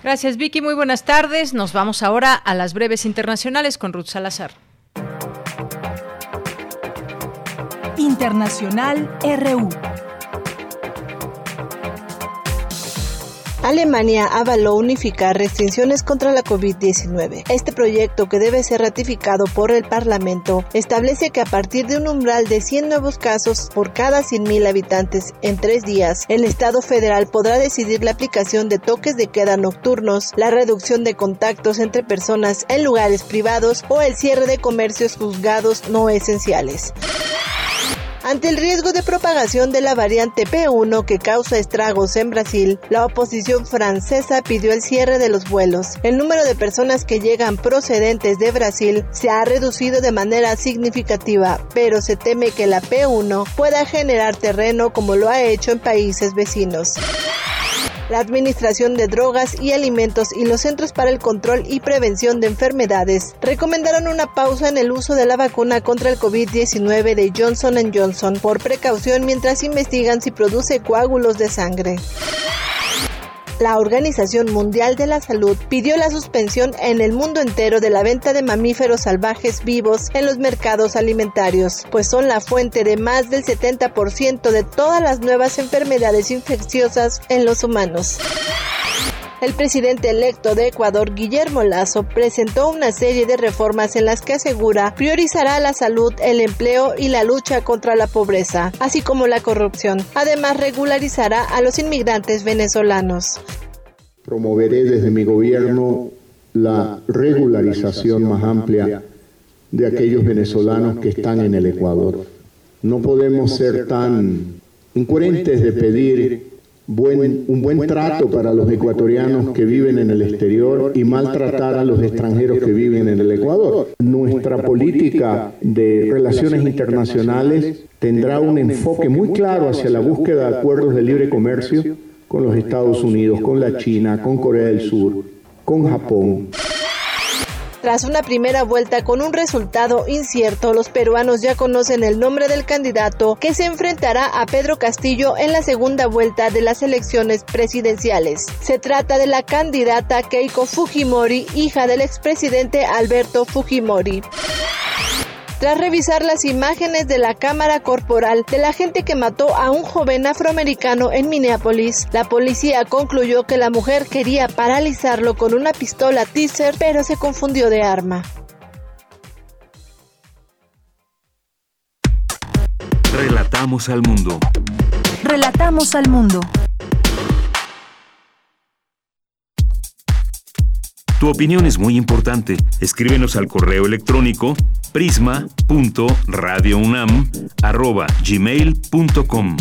Gracias Vicky, muy buenas tardes. Nos vamos ahora a las breves internacionales con Ruth Salazar. Internacional RU. Alemania avaló unificar restricciones contra la COVID-19. Este proyecto, que debe ser ratificado por el Parlamento, establece que a partir de un umbral de 100 nuevos casos por cada 100.000 habitantes en tres días, el Estado federal podrá decidir la aplicación de toques de queda nocturnos, la reducción de contactos entre personas en lugares privados o el cierre de comercios juzgados no esenciales. Ante el riesgo de propagación de la variante P1 que causa estragos en Brasil, la oposición francesa pidió el cierre de los vuelos. El número de personas que llegan procedentes de Brasil se ha reducido de manera significativa, pero se teme que la P1 pueda generar terreno como lo ha hecho en países vecinos. La Administración de Drogas y Alimentos y los Centros para el Control y Prevención de Enfermedades recomendaron una pausa en el uso de la vacuna contra el COVID-19 de Johnson Johnson por precaución mientras investigan si produce coágulos de sangre. La Organización Mundial de la Salud pidió la suspensión en el mundo entero de la venta de mamíferos salvajes vivos en los mercados alimentarios, pues son la fuente de más del 70% de todas las nuevas enfermedades infecciosas en los humanos. El presidente electo de Ecuador, Guillermo Lazo, presentó una serie de reformas en las que asegura priorizará la salud, el empleo y la lucha contra la pobreza, así como la corrupción. Además, regularizará a los inmigrantes venezolanos. Promoveré desde mi gobierno la regularización más amplia de aquellos venezolanos que están en el Ecuador. No podemos ser tan incoherentes de pedir un buen trato para los ecuatorianos que viven en el exterior y maltratar a los extranjeros que viven en el Ecuador. Nuestra política de relaciones internacionales tendrá un enfoque muy claro hacia la búsqueda de acuerdos de libre comercio con los Estados Unidos, con la China, con Corea del Sur, con Japón. Tras una primera vuelta con un resultado incierto, los peruanos ya conocen el nombre del candidato que se enfrentará a Pedro Castillo en la segunda vuelta de las elecciones presidenciales. Se trata de la candidata Keiko Fujimori, hija del expresidente Alberto Fujimori. Tras revisar las imágenes de la cámara corporal de la gente que mató a un joven afroamericano en Minneapolis, la policía concluyó que la mujer quería paralizarlo con una pistola teaser, pero se confundió de arma. Relatamos al mundo. Relatamos al mundo. Tu opinión es muy importante. Escríbenos al correo electrónico prisma.radiounam@gmail.com.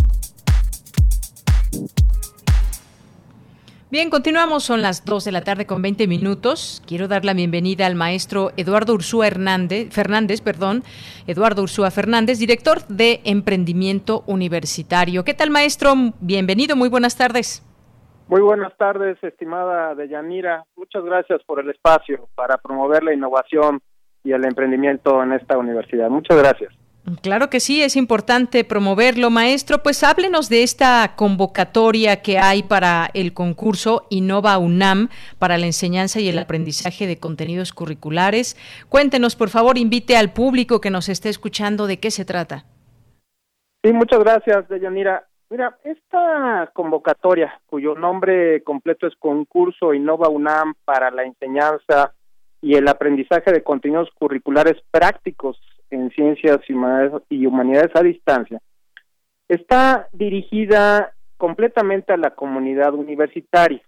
Bien, continuamos, son las 2 de la tarde con 20 minutos. Quiero dar la bienvenida al maestro Eduardo Ursúa Fernández, perdón, Eduardo Ursúa Fernández, director de Emprendimiento Universitario. ¿Qué tal, maestro? Bienvenido, muy buenas tardes. Muy buenas tardes, estimada Deyanira. Muchas gracias por el espacio para promover la innovación y el emprendimiento en esta universidad. Muchas gracias. Claro que sí, es importante promoverlo, maestro. Pues háblenos de esta convocatoria que hay para el concurso Innova UNAM para la enseñanza y el aprendizaje de contenidos curriculares. Cuéntenos, por favor, invite al público que nos esté escuchando de qué se trata. Sí, muchas gracias, Deyanira. Mira, esta convocatoria, cuyo nombre completo es Concurso Innova UNAM para la enseñanza y el aprendizaje de contenidos curriculares prácticos en ciencias y humanidades a distancia, está dirigida completamente a la comunidad universitaria.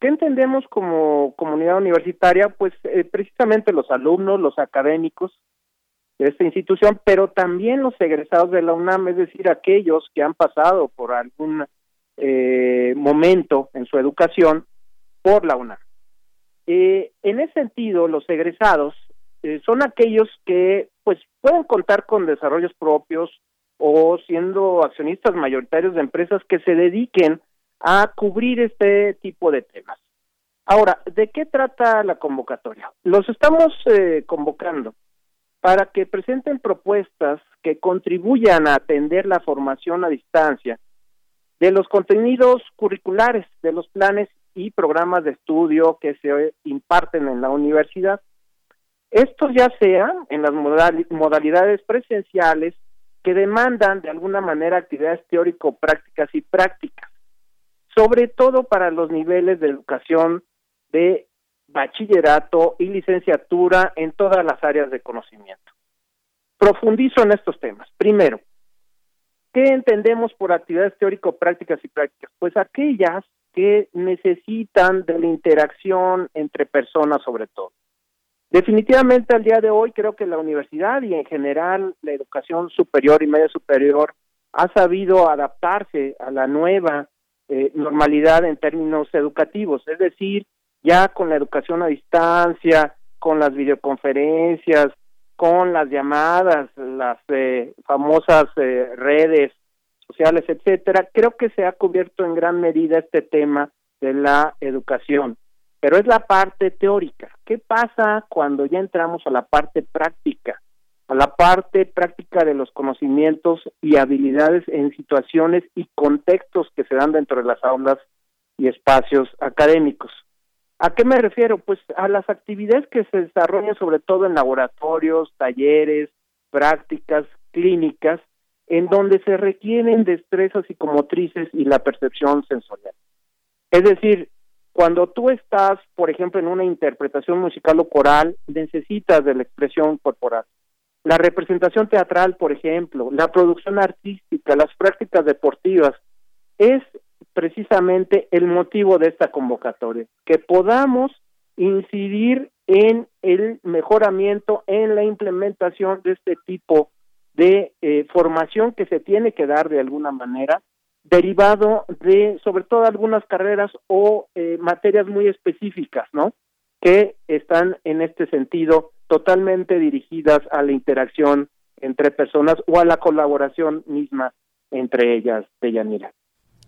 ¿Qué entendemos como comunidad universitaria? Pues eh, precisamente los alumnos, los académicos, esta institución, pero también los egresados de la UNAM, es decir, aquellos que han pasado por algún eh, momento en su educación por la UNAM. Eh, en ese sentido, los egresados eh, son aquellos que pues pueden contar con desarrollos propios o siendo accionistas mayoritarios de empresas que se dediquen a cubrir este tipo de temas. Ahora, ¿de qué trata la convocatoria? Los estamos convocando para que presenten propuestas que contribuyan a atender la formación a distancia de los contenidos curriculares de los planes y programas de estudio que se imparten en la universidad. Estos ya sean en las modalidades presenciales que demandan de alguna manera actividades teórico-prácticas y prácticas, sobre todo para los niveles de educación de bachillerato y licenciatura en todas las áreas de conocimiento. Profundizo en estos temas. Primero, ¿qué entendemos por actividades teórico-prácticas y prácticas? Pues aquellas que necesitan de la interacción entre personas sobre todo. Definitivamente al día de hoy creo que la universidad y en general la educación superior y media superior ha sabido adaptarse a la nueva eh, normalidad en términos educativos, es decir, ya con la educación a distancia, con las videoconferencias, con las llamadas, las eh, famosas eh, redes sociales, etcétera, creo que se ha cubierto en gran medida este tema de la educación. Pero es la parte teórica. ¿Qué pasa cuando ya entramos a la parte práctica? A la parte práctica de los conocimientos y habilidades en situaciones y contextos que se dan dentro de las aulas y espacios académicos. ¿A qué me refiero? Pues a las actividades que se desarrollan sobre todo en laboratorios, talleres, prácticas, clínicas, en donde se requieren destrezas psicomotrices y la percepción sensorial. Es decir, cuando tú estás, por ejemplo, en una interpretación musical o coral, necesitas de la expresión corporal. La representación teatral, por ejemplo, la producción artística, las prácticas deportivas, es precisamente el motivo de esta convocatoria, que podamos incidir en el mejoramiento, en la implementación de este tipo de eh, formación que se tiene que dar de alguna manera, derivado de sobre todo algunas carreras o eh, materias muy específicas, ¿no? Que están en este sentido totalmente dirigidas a la interacción entre personas o a la colaboración misma entre ellas, de Yanira.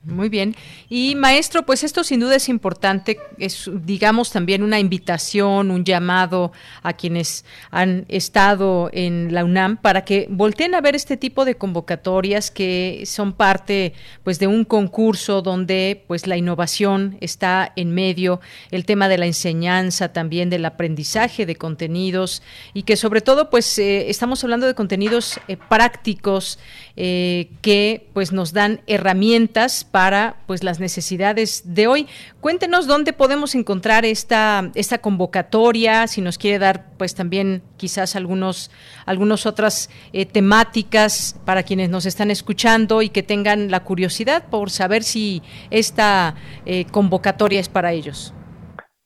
Muy bien. Y maestro, pues esto sin duda es importante, es digamos también una invitación, un llamado a quienes han estado en la UNAM para que volteen a ver este tipo de convocatorias que son parte pues de un concurso donde pues la innovación está en medio, el tema de la enseñanza también del aprendizaje de contenidos y que sobre todo pues eh, estamos hablando de contenidos eh, prácticos eh, que pues nos dan herramientas para pues las necesidades de hoy. Cuéntenos dónde podemos encontrar esta esta convocatoria, si nos quiere dar pues también quizás algunos algunas otras eh, temáticas para quienes nos están escuchando y que tengan la curiosidad por saber si esta eh, convocatoria es para ellos.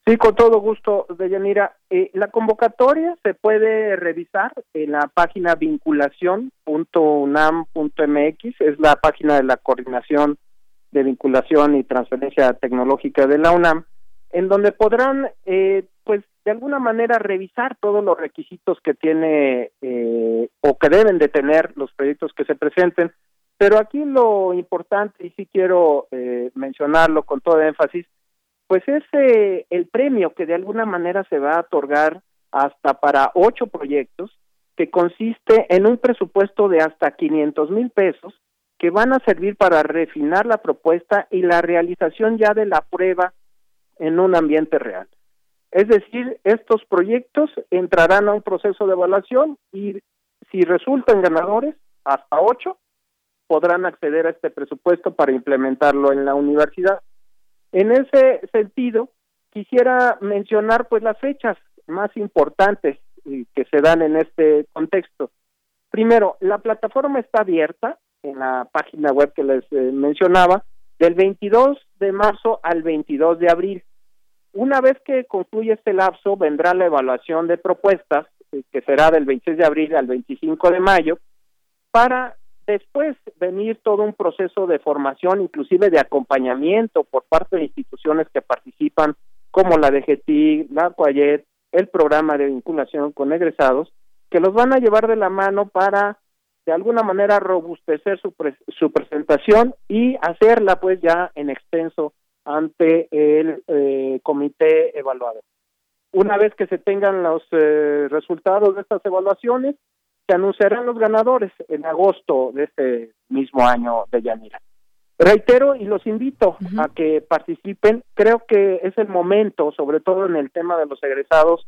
Sí, con todo gusto, Deyanira. Eh, la convocatoria se puede revisar en la página vinculación.unam.mx, es la página de la Coordinación de Vinculación y Transferencia Tecnológica de la UNAM, en donde podrán, eh, pues, de alguna manera revisar todos los requisitos que tiene eh, o que deben de tener los proyectos que se presenten. Pero aquí lo importante, y sí quiero eh, mencionarlo con todo énfasis, pues es eh, el premio que de alguna manera se va a otorgar hasta para ocho proyectos, que consiste en un presupuesto de hasta 500 mil pesos, que van a servir para refinar la propuesta y la realización ya de la prueba en un ambiente real. Es decir, estos proyectos entrarán a un proceso de evaluación y si resultan ganadores, hasta ocho, podrán acceder a este presupuesto para implementarlo en la universidad. En ese sentido, quisiera mencionar pues las fechas más importantes que se dan en este contexto. Primero, la plataforma está abierta en la página web que les eh, mencionaba del 22 de marzo al 22 de abril. Una vez que concluye este lapso, vendrá la evaluación de propuestas, eh, que será del 26 de abril al 25 de mayo, para Después venir todo un proceso de formación, inclusive de acompañamiento por parte de instituciones que participan, como la DGT, la CUAYET, el programa de vinculación con egresados, que los van a llevar de la mano para de alguna manera robustecer su, su presentación y hacerla pues ya en extenso ante el eh, comité evaluador. Una vez que se tengan los eh, resultados de estas evaluaciones, se anunciarán los ganadores en agosto de este mismo año de Yanira. Reitero y los invito a que participen. Creo que es el momento, sobre todo en el tema de los egresados,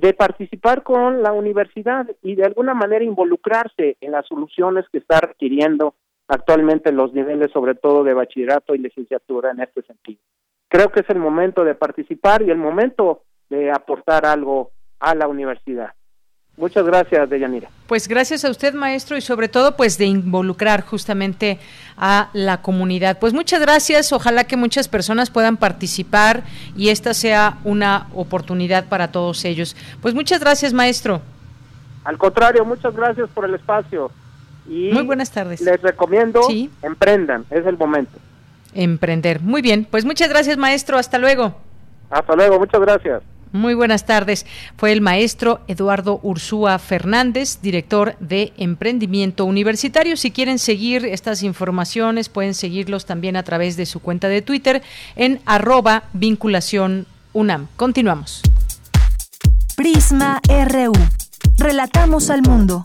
de participar con la universidad y de alguna manera involucrarse en las soluciones que está requiriendo actualmente los niveles, sobre todo de bachillerato y licenciatura en este sentido. Creo que es el momento de participar y el momento de aportar algo a la universidad. Muchas gracias, Deyanira. Pues gracias a usted, maestro, y sobre todo, pues de involucrar justamente a la comunidad. Pues muchas gracias. Ojalá que muchas personas puedan participar y esta sea una oportunidad para todos ellos. Pues muchas gracias, maestro. Al contrario, muchas gracias por el espacio. Y Muy buenas tardes. Les recomiendo emprendan, es el momento. Emprender. Muy bien. Pues muchas gracias, maestro. Hasta luego. Hasta luego, muchas gracias. Muy buenas tardes. Fue el maestro Eduardo Ursúa Fernández, director de Emprendimiento Universitario. Si quieren seguir estas informaciones, pueden seguirlos también a través de su cuenta de Twitter en arroba vinculación UNAM. Continuamos. Prisma RU. Relatamos al mundo.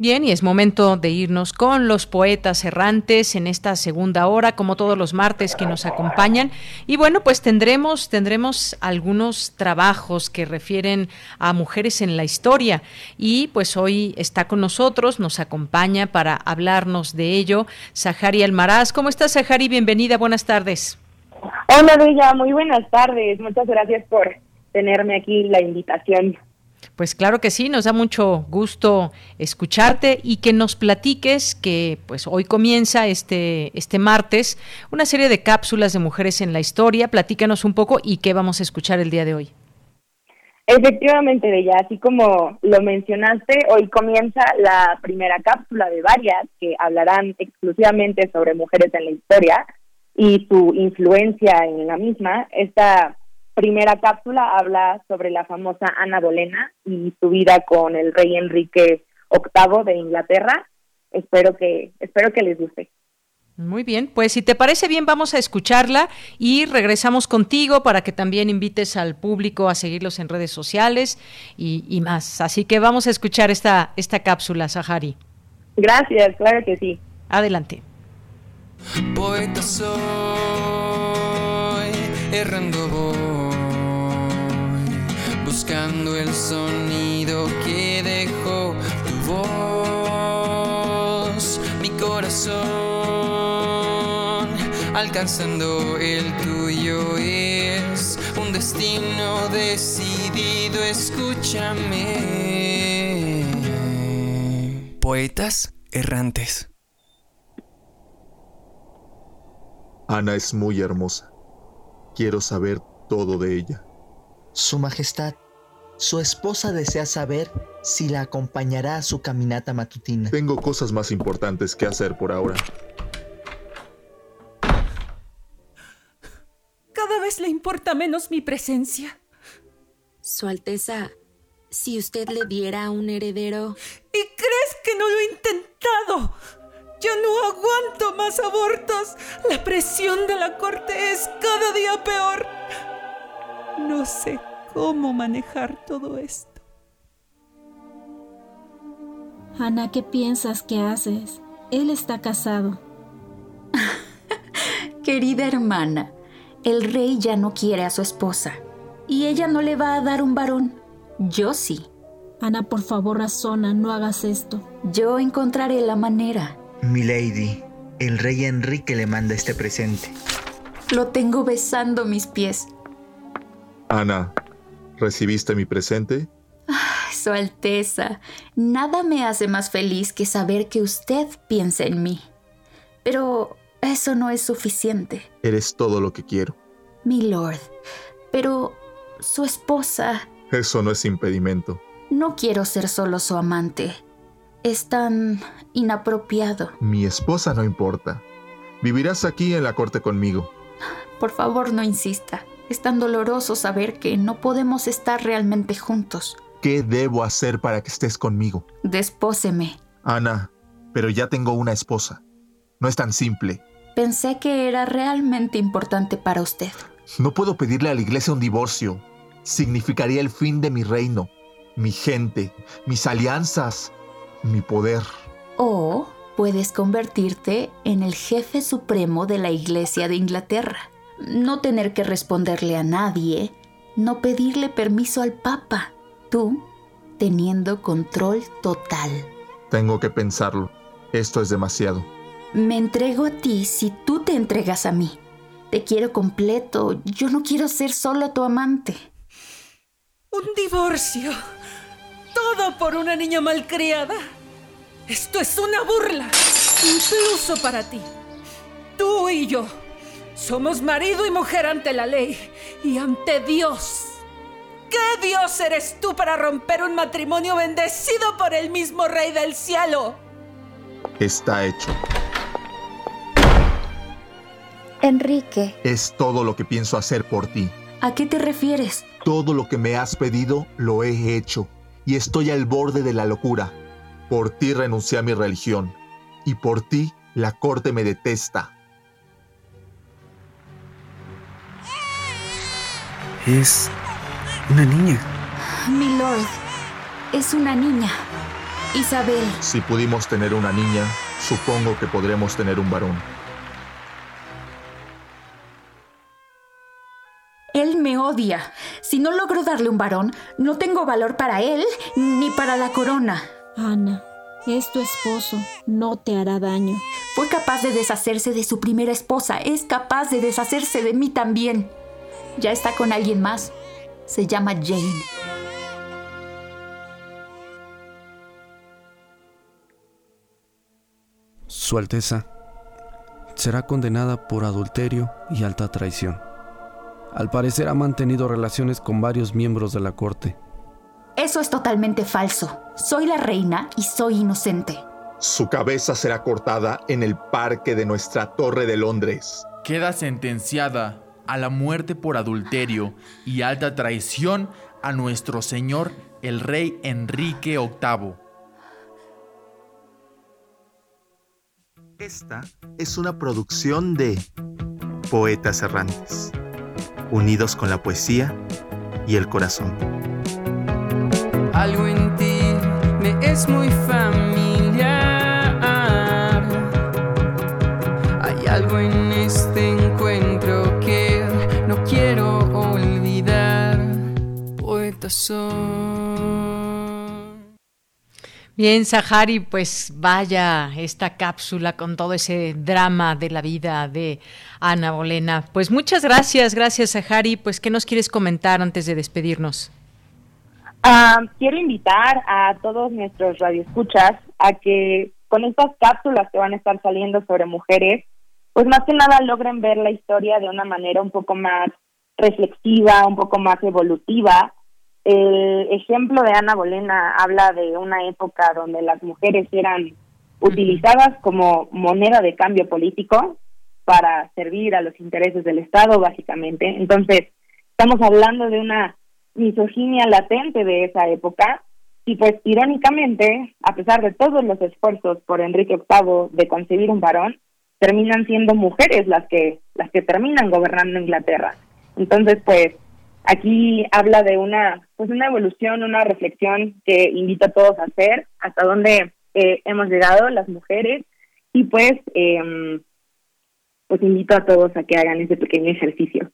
Bien, y es momento de irnos con los poetas errantes en esta segunda hora, como todos los martes que nos acompañan. Y bueno, pues tendremos, tendremos algunos trabajos que refieren a mujeres en la historia. Y pues hoy está con nosotros, nos acompaña para hablarnos de ello, Sahari Almaraz. ¿Cómo estás, Sahari? Bienvenida, buenas tardes. Hola, Bella, muy buenas tardes. Muchas gracias por tenerme aquí la invitación. Pues claro que sí, nos da mucho gusto escucharte y que nos platiques que pues hoy comienza este este martes una serie de cápsulas de mujeres en la historia. Platícanos un poco y qué vamos a escuchar el día de hoy. Efectivamente, Bella, así como lo mencionaste, hoy comienza la primera cápsula de varias que hablarán exclusivamente sobre mujeres en la historia y su influencia en la misma. Esta primera cápsula habla sobre la famosa Ana Bolena y su vida con el rey Enrique VIII de Inglaterra. Espero que espero que les guste. Muy bien, pues si te parece bien vamos a escucharla y regresamos contigo para que también invites al público a seguirlos en redes sociales y, y más. Así que vamos a escuchar esta, esta cápsula, Sahari. Gracias, claro que sí. Adelante. poeta soy, errando voy, buscando el sonido que dejó tu voz, mi corazón, alcanzando el tuyo es un destino decidido, escúchame. Poetas errantes. Ana es muy hermosa. Quiero saber todo de ella. Su Majestad, su esposa desea saber si la acompañará a su caminata matutina. Tengo cosas más importantes que hacer por ahora. Cada vez le importa menos mi presencia. Su Alteza, si usted le diera un heredero... ¿Y crees que no lo he intentado? Yo no aguanto más abortos. La presión de la corte es cada día peor. No sé cómo manejar todo esto. Ana, ¿qué piensas que haces? Él está casado. Querida hermana, el rey ya no quiere a su esposa. Y ella no le va a dar un varón. Yo sí. Ana, por favor, razona, no hagas esto. Yo encontraré la manera. Milady, el rey Enrique le manda este presente. Lo tengo besando mis pies. Ana, ¿recibiste mi presente? Ay, Su Alteza, nada me hace más feliz que saber que usted piensa en mí. Pero eso no es suficiente. Eres todo lo que quiero. Mi lord, pero su esposa... Eso no es impedimento. No quiero ser solo su amante. Es tan inapropiado. Mi esposa no importa. Vivirás aquí en la corte conmigo. Por favor, no insista. Es tan doloroso saber que no podemos estar realmente juntos. ¿Qué debo hacer para que estés conmigo? Despóseme. Ana, pero ya tengo una esposa. No es tan simple. Pensé que era realmente importante para usted. No puedo pedirle a la iglesia un divorcio. Significaría el fin de mi reino, mi gente, mis alianzas, mi poder. O puedes convertirte en el jefe supremo de la Iglesia de Inglaterra. No tener que responderle a nadie, no pedirle permiso al Papa. Tú teniendo control total. Tengo que pensarlo. Esto es demasiado. Me entrego a ti si tú te entregas a mí. Te quiero completo. Yo no quiero ser solo tu amante. Un divorcio. Todo por una niña malcriada. Esto es una burla. Incluso para ti. Tú y yo. Somos marido y mujer ante la ley y ante Dios. ¿Qué Dios eres tú para romper un matrimonio bendecido por el mismo Rey del Cielo? Está hecho. Enrique, Es todo lo que pienso hacer por ti. ¿a qué te refieres? Todo lo que me has pedido lo he hecho y estoy al borde de la locura. Por ti renuncié a mi religión y por ti la corte me detesta. Es una niña. Mi lord, es una niña. Isabel, Si pudimos tener una niña, supongo que podremos tener un varón. él me odia. Si no logro darle un varón, no tengo valor para él ni para la corona. Ana, es tu esposo, no te hará daño. Fue capaz de deshacerse de su primera esposa, es capaz de deshacerse de mí también. Ya está con alguien más. Se llama Jane. Su Alteza será condenada por adulterio y alta traición. Al parecer ha mantenido relaciones con varios miembros de la corte. Eso es totalmente falso. Soy la reina y soy inocente. Su cabeza será cortada en el parque de nuestra Torre de Londres. Queda sentenciada a la muerte por adulterio y alta traición a nuestro señor el rey Enrique VIII. Esta es una producción de Poetas Errantes, unidos con la poesía y el corazón. Algo en ti me es muy familiar. Bien, Sahari, pues vaya esta cápsula con todo ese drama de la vida de Ana Bolena. Pues muchas gracias, gracias Sahari. Pues, ¿qué nos quieres comentar antes de despedirnos? Ah, quiero invitar a todos nuestros radioescuchas a que con estas cápsulas que van a estar saliendo sobre mujeres, pues más que nada logren ver la historia de una manera un poco más reflexiva, un poco más evolutiva. El ejemplo de Ana Bolena habla de una época donde las mujeres eran utilizadas como moneda de cambio político para servir a los intereses del Estado, básicamente. Entonces, estamos hablando de una misoginia latente de esa época y pues irónicamente, a pesar de todos los esfuerzos por Enrique VIII de concebir un varón, terminan siendo mujeres las que las que terminan gobernando Inglaterra. Entonces, pues aquí habla de una pues una evolución, una reflexión que invito a todos a hacer hasta dónde eh, hemos llegado las mujeres y pues eh, pues invito a todos a que hagan ese pequeño ejercicio.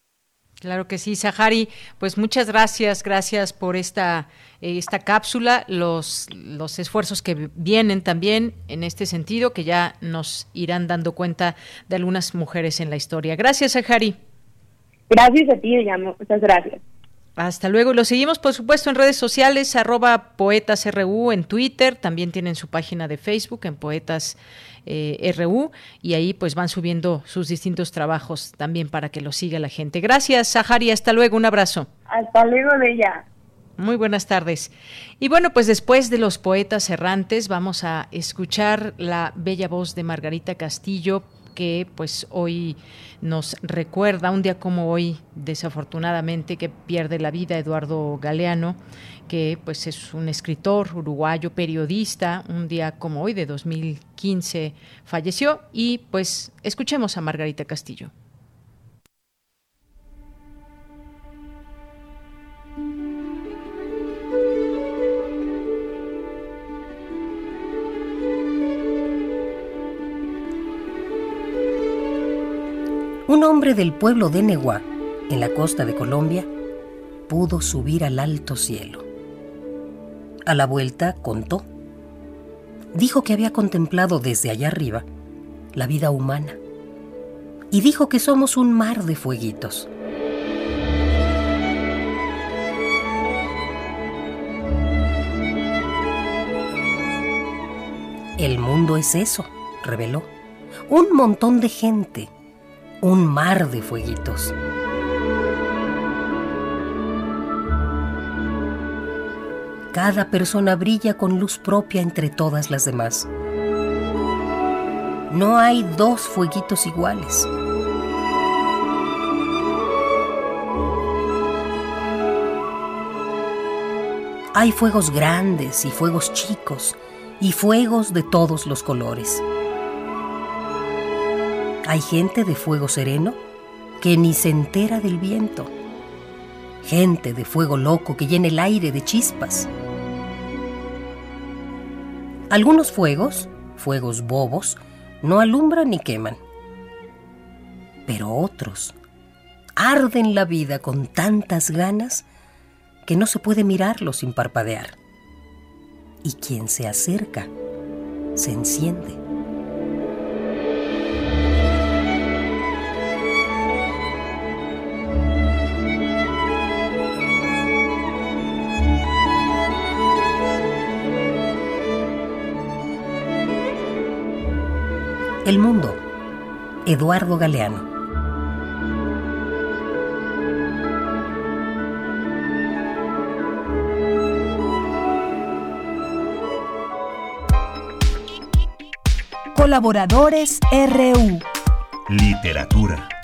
Claro que sí, Sahari. Pues muchas gracias, gracias por esta, eh, esta cápsula, los, los esfuerzos que vienen también en este sentido, que ya nos irán dando cuenta de algunas mujeres en la historia. Gracias, Sahari. Gracias a ti, Muchas gracias. Hasta luego. Lo seguimos, por supuesto, en redes sociales, arroba poetasru en Twitter. También tienen su página de Facebook en Poetas eh, RU y ahí pues van subiendo sus distintos trabajos también para que lo siga la gente. Gracias, Sahari. Hasta luego. Un abrazo. Hasta luego, Bella. Muy buenas tardes. Y bueno, pues después de los poetas errantes, vamos a escuchar la bella voz de Margarita Castillo, que pues hoy nos recuerda un día como hoy, desafortunadamente, que pierde la vida Eduardo Galeano, que pues es un escritor uruguayo, periodista, un día como hoy de 2015 falleció y pues escuchemos a Margarita Castillo. Un hombre del pueblo de Neguá, en la costa de Colombia, pudo subir al alto cielo. A la vuelta contó. Dijo que había contemplado desde allá arriba la vida humana y dijo que somos un mar de fueguitos. El mundo es eso, reveló. Un montón de gente un mar de fueguitos. Cada persona brilla con luz propia entre todas las demás. No hay dos fueguitos iguales. Hay fuegos grandes y fuegos chicos y fuegos de todos los colores. Hay gente de fuego sereno que ni se entera del viento. Gente de fuego loco que llena el aire de chispas. Algunos fuegos, fuegos bobos, no alumbran ni queman. Pero otros arden la vida con tantas ganas que no se puede mirarlos sin parpadear. Y quien se acerca se enciende. El Mundo, Eduardo Galeano. Colaboradores RU. Literatura.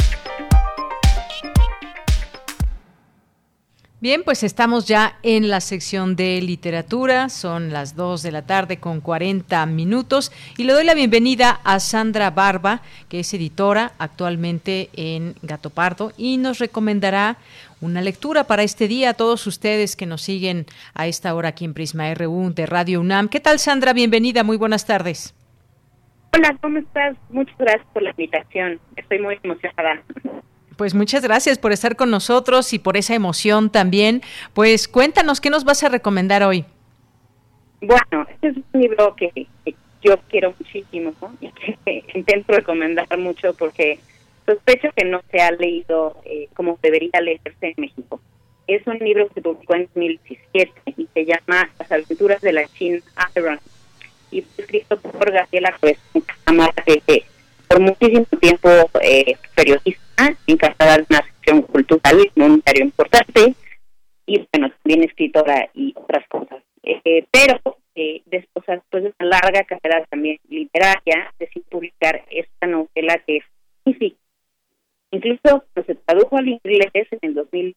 Bien, pues estamos ya en la sección de literatura, son las 2 de la tarde con 40 minutos y le doy la bienvenida a Sandra Barba, que es editora actualmente en Gato Pardo y nos recomendará una lectura para este día a todos ustedes que nos siguen a esta hora aquí en Prisma RU de Radio UNAM. ¿Qué tal Sandra? Bienvenida, muy buenas tardes. Hola, ¿cómo estás? Muchas gracias por la invitación, estoy muy emocionada. Pues muchas gracias por estar con nosotros y por esa emoción también. Pues cuéntanos, ¿qué nos vas a recomendar hoy? Bueno, este es un libro que, yo quiero muchísimo y que intento recomendar mucho porque sospecho que no se ha leído eh, como debería leerse en México. Es un libro que se publicó en 2017 y se llama Las aventuras de la China Iron y fue escrito por Gabriela Cámara, que por muchísimo tiempo eh, periodista, encargada de una sección cultural diario importante y bueno, también escritora y otras cosas. Eh, pero eh, después, después de una larga carrera también literaria, decidí publicar esta novela que es magnífica. Incluso se tradujo al inglés en el 2000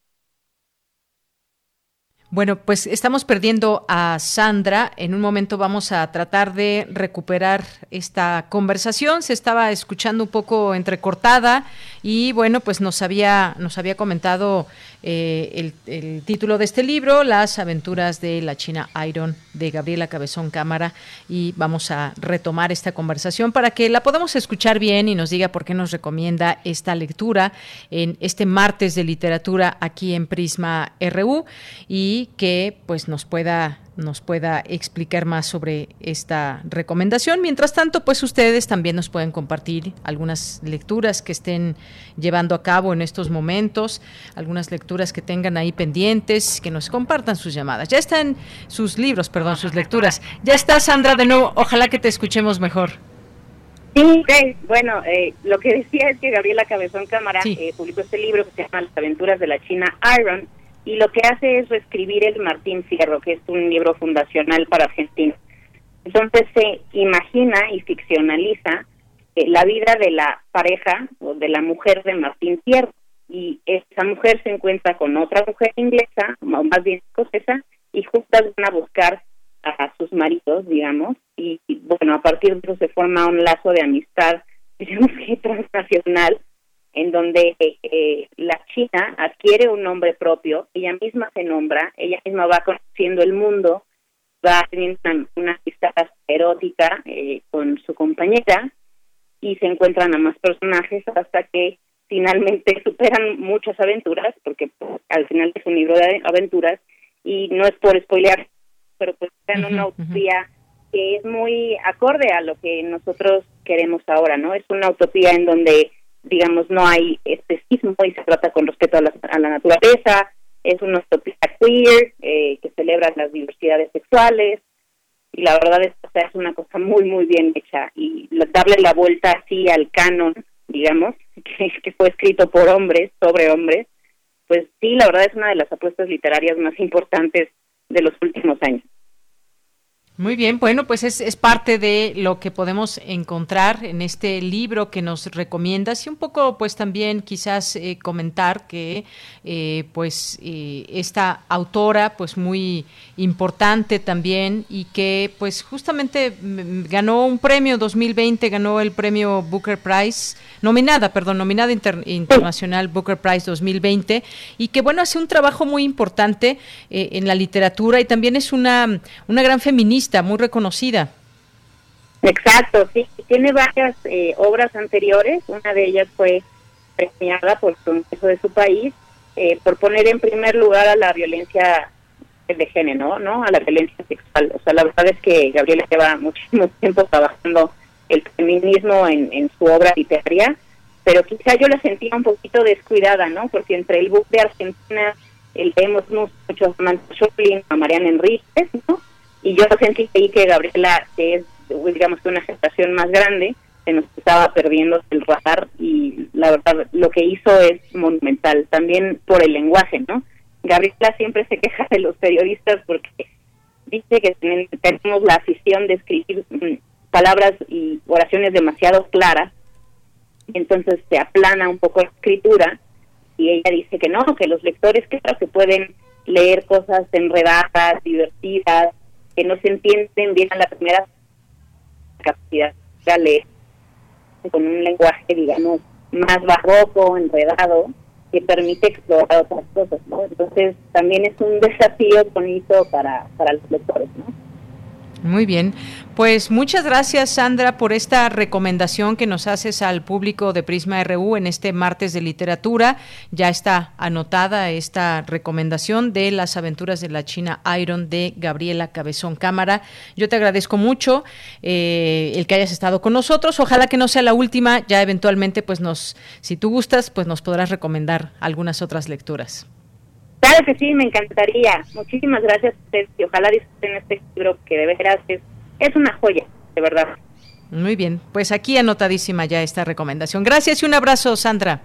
bueno, pues estamos perdiendo a Sandra. En un momento vamos a tratar de recuperar esta conversación. Se estaba escuchando un poco entrecortada y bueno, pues nos había, nos había comentado eh, el, título de este libro, Las aventuras de la China Iron, de Gabriela Cabezón Cámara, y vamos a retomar esta conversación para que la podamos escuchar bien y nos diga por qué nos recomienda esta lectura en este martes de literatura aquí en Prisma RU y que pues nos pueda nos pueda explicar más sobre esta recomendación. Mientras tanto, pues ustedes también nos pueden compartir algunas lecturas que estén llevando a cabo en estos momentos, algunas lecturas que tengan ahí pendientes, que nos compartan sus llamadas. Ya están sus libros, perdón, sus lecturas. Ya está Sandra de nuevo, ojalá que te escuchemos mejor. Sí, bueno, eh, lo que decía es que Gabriela Cabezón Cámara eh, publicó este libro que se llama Las aventuras de la China Iron, y lo que hace es reescribir el Martín Fierro, que es un libro fundacional para Argentina. Entonces se imagina y ficcionaliza eh, la vida de la pareja o de la mujer de Martín Fierro y esa mujer se encuentra con otra mujer inglesa, o más bien escocesa, y juntas van a buscar a sus maridos, digamos, y, bueno, a partir de eso se forma un lazo de amistad, digamos transnacional, en donde eh, la China adquiere un nombre propio, ella misma se nombra, ella misma va conociendo el mundo, va teniendo una, amistad erótica eh, con su compañera y se encuentran a más personajes hasta que finalmente superan muchas aventuras, porque pues, al final es un libro de aventuras y no es por spoilear, pero pues es una utopía que es muy acorde a lo que nosotros queremos ahora, ¿no? Es una utopía en donde digamos, no hay especismo y se trata con respeto a la, naturaleza, es una utopía queer eh, que celebra las diversidades sexuales. Y la verdad es que es una cosa muy, muy bien hecha. Y darle la vuelta así al canon, digamos, que fue escrito por hombres, sobre hombres, pues sí, la verdad es una de las apuestas literarias más importantes de los últimos años. Muy bien, bueno, pues es, es, parte de lo que podemos encontrar en este libro que nos recomiendas y un poco pues también quizás eh, comentar que eh, pues eh, esta autora pues muy importante también y que pues justamente mm, ganó un premio 2020, ganó el premio Booker Prize, nominada, perdón, nominada internacional Booker Prize 2020 y que bueno, hace un trabajo muy importante en la literatura y también es una, una gran feminista muy reconocida. Exacto, sí, tiene varias eh, obras anteriores, una de ellas fue premiada por el Congreso de su país eh, por poner en primer lugar a la violencia de género, ¿no? A la violencia sexual. O sea, la verdad es que Gabriela lleva muchísimo tiempo trabajando el feminismo en, su obra literaria, pero quizá yo la sentía un poquito descuidada, ¿no? Porque entre el book de Argentina el, leemos mucho a Samantha a Mariana Enríquez, ¿no? Y yo sentí que Gabriela, que es, digamos que una gestación más grande, se nos estaba perdiendo el radar y la verdad lo que hizo es monumental, también por el lenguaje, ¿no? Gabriela siempre se queja de los periodistas porque dice que tenemos la afición de escribir mm, palabras y oraciones demasiado claras, entonces se aplana un poco la escritura y ella dice que no, que los lectores que que pueden leer cosas enredadas, divertidas, que no se entienden bien a la primera capacidad de leer con un lenguaje, digamos, más barroco, enredado, que permite explorar otras cosas, ¿no? Entonces, también es un desafío bonito para, para los lectores, ¿no? Muy bien. Pues muchas gracias, Sandra, por esta recomendación que nos haces al público de Prisma RU en este martes de literatura. Ya está anotada esta recomendación de las aventuras de la China Iron de Gabriela Cabezón Cámara. Yo te agradezco mucho eh, el que hayas estado con nosotros. Ojalá que no sea la última. Ya eventualmente, pues nos, si tú gustas, pues nos podrás recomendar algunas otras lecturas. Claro que sí, me encantaría. Muchísimas gracias a ustedes y ojalá disfruten este libro que de veras es, es una joya, de verdad. Muy bien, pues aquí anotadísima ya esta recomendación. Gracias y un abrazo, Sandra.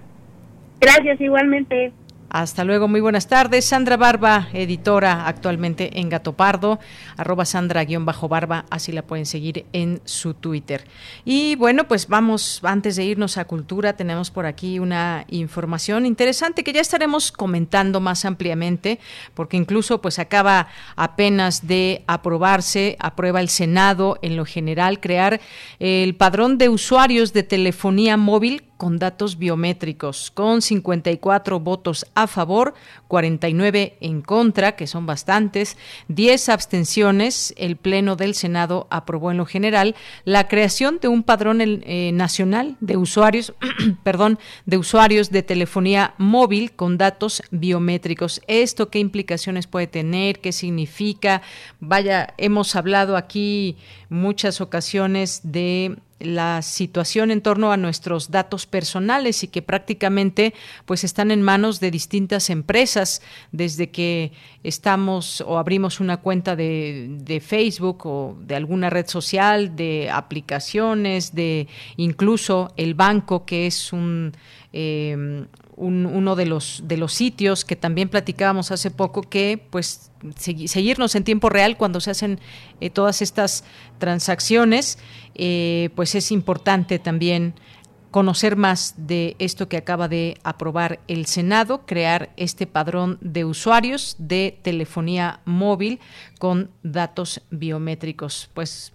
Gracias igualmente. Hasta luego, muy buenas tardes. Sandra Barba, editora actualmente en Gato Pardo, arroba Sandra-Barba, así la pueden seguir en su Twitter. Y bueno, pues vamos, antes de irnos a Cultura, tenemos por aquí una información interesante que ya estaremos comentando más ampliamente, porque incluso pues acaba apenas de aprobarse, aprueba el Senado en lo general, crear el padrón de usuarios de telefonía móvil con datos biométricos, con 54 votos a favor, 49 en contra, que son bastantes, 10 abstenciones. El Pleno del Senado aprobó en lo general la creación de un padrón eh, nacional de usuarios, perdón, de usuarios de telefonía móvil con datos biométricos. ¿Esto qué implicaciones puede tener? ¿Qué significa? Vaya, hemos hablado aquí muchas ocasiones de la situación en torno a nuestros datos personales y que prácticamente pues están en manos de distintas empresas. Desde que estamos o abrimos una cuenta de, de Facebook o de alguna red social, de aplicaciones, de incluso el banco que es un eh, uno de los de los sitios que también platicábamos hace poco que pues seguirnos en tiempo real cuando se hacen eh, todas estas transacciones eh, pues es importante también conocer más de esto que acaba de aprobar el Senado, crear este padrón de usuarios de telefonía móvil con datos biométricos. Pues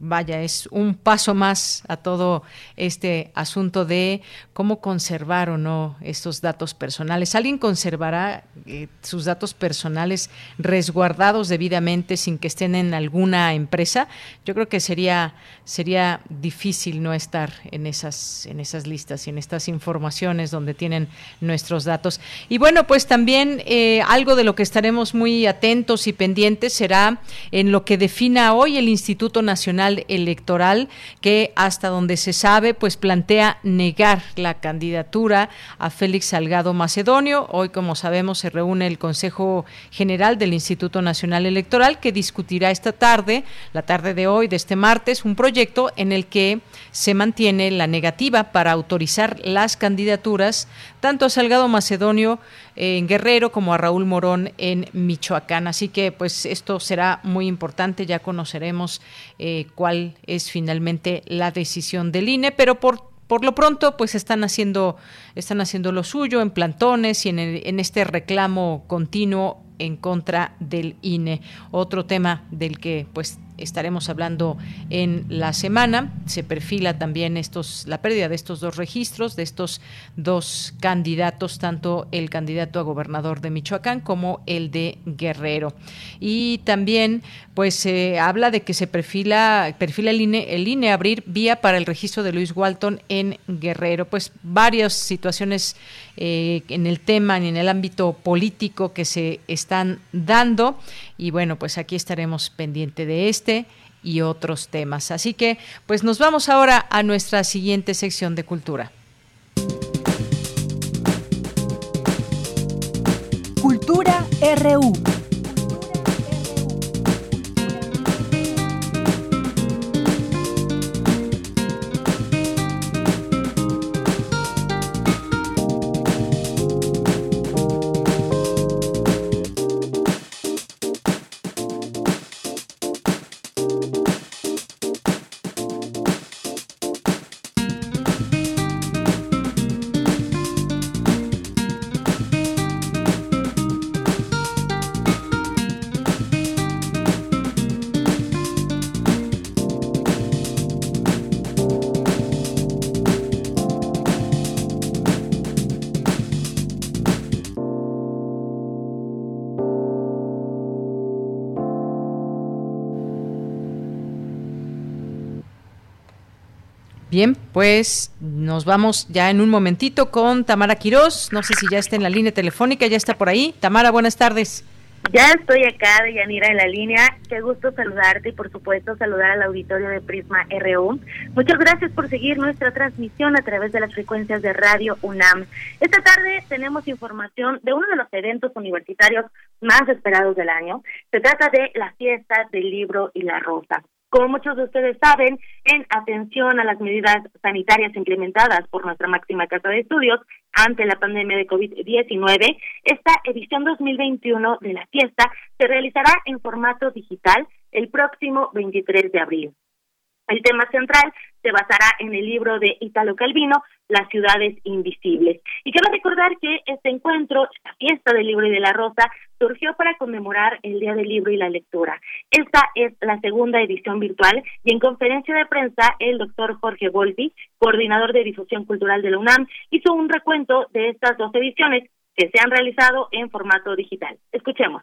vaya, es un paso más a todo este asunto de cómo conservar o no estos datos personales. ¿Alguien conservará eh, sus datos personales resguardados debidamente sin que estén en alguna empresa? Yo creo que sería, sería difícil no estar en esas, en esas listas y en estas informaciones donde tienen nuestros datos. Y bueno, pues también eh, algo de lo que estaremos muy atentos y pendientes será en lo que defina hoy el Instituto Nacional Electoral que hasta donde se sabe pues plantea negar la candidatura a Félix Salgado Macedonio. Hoy como sabemos se reúne el Consejo General del Instituto Nacional Electoral que discutirá esta tarde, la tarde de hoy de este martes, un proyecto en el que se mantiene la negativa para autorizar las candidaturas tanto a Salgado Macedonio en Guerrero como a Raúl Morón en Michoacán. Así que pues esto será muy importante, ya conoceremos eh, cuál es finalmente la decisión del INE, pero por por lo pronto, pues están haciendo, están haciendo lo suyo en plantones y en, en este reclamo continuo en contra del INE. Otro tema del que pues estaremos hablando en la semana. Se perfila también estos, la pérdida de estos dos registros, de estos dos candidatos, tanto el candidato a gobernador de Michoacán como el de Guerrero. Y también, pues, se habla de que se perfila, perfila el INE, el INE abrir vía para el registro de Luis Walton en Guerrero. Pues varias situaciones eh, en el tema, en el ámbito político que se están dando. Y bueno, pues aquí estaremos pendiente de este y otros temas. Así que, pues nos vamos ahora a nuestra siguiente sección de cultura. Cultura RU. Pues nos vamos ya en un momentito con Tamara Quirós. No sé si ya está en la línea telefónica, ya está por ahí. Tamara, buenas tardes. Ya estoy acá, de Yanira en la línea. Qué gusto saludarte y, por supuesto, saludar al auditorio de Prisma RU. Muchas gracias por seguir nuestra transmisión a través de las frecuencias de Radio UNAM. Esta tarde tenemos información de uno de los eventos universitarios más esperados del año. Se trata de la fiesta del libro y la rosa. Como muchos de ustedes saben, en atención a las medidas sanitarias implementadas por nuestra máxima casa de estudios ante la pandemia de COVID-19, esta edición 2021 de la fiesta se realizará en formato digital el próximo 23 de abril. El tema central se basará en el libro de Italo Calvino, Las ciudades invisibles. Y quiero recordar que este encuentro, la fiesta del libro y de la rosa, surgió para conmemorar el Día del Libro y la Lectura. Esta es la segunda edición virtual y en conferencia de prensa el doctor Jorge Volpi, coordinador de difusión cultural de la UNAM, hizo un recuento de estas dos ediciones que se han realizado en formato digital. Escuchemos.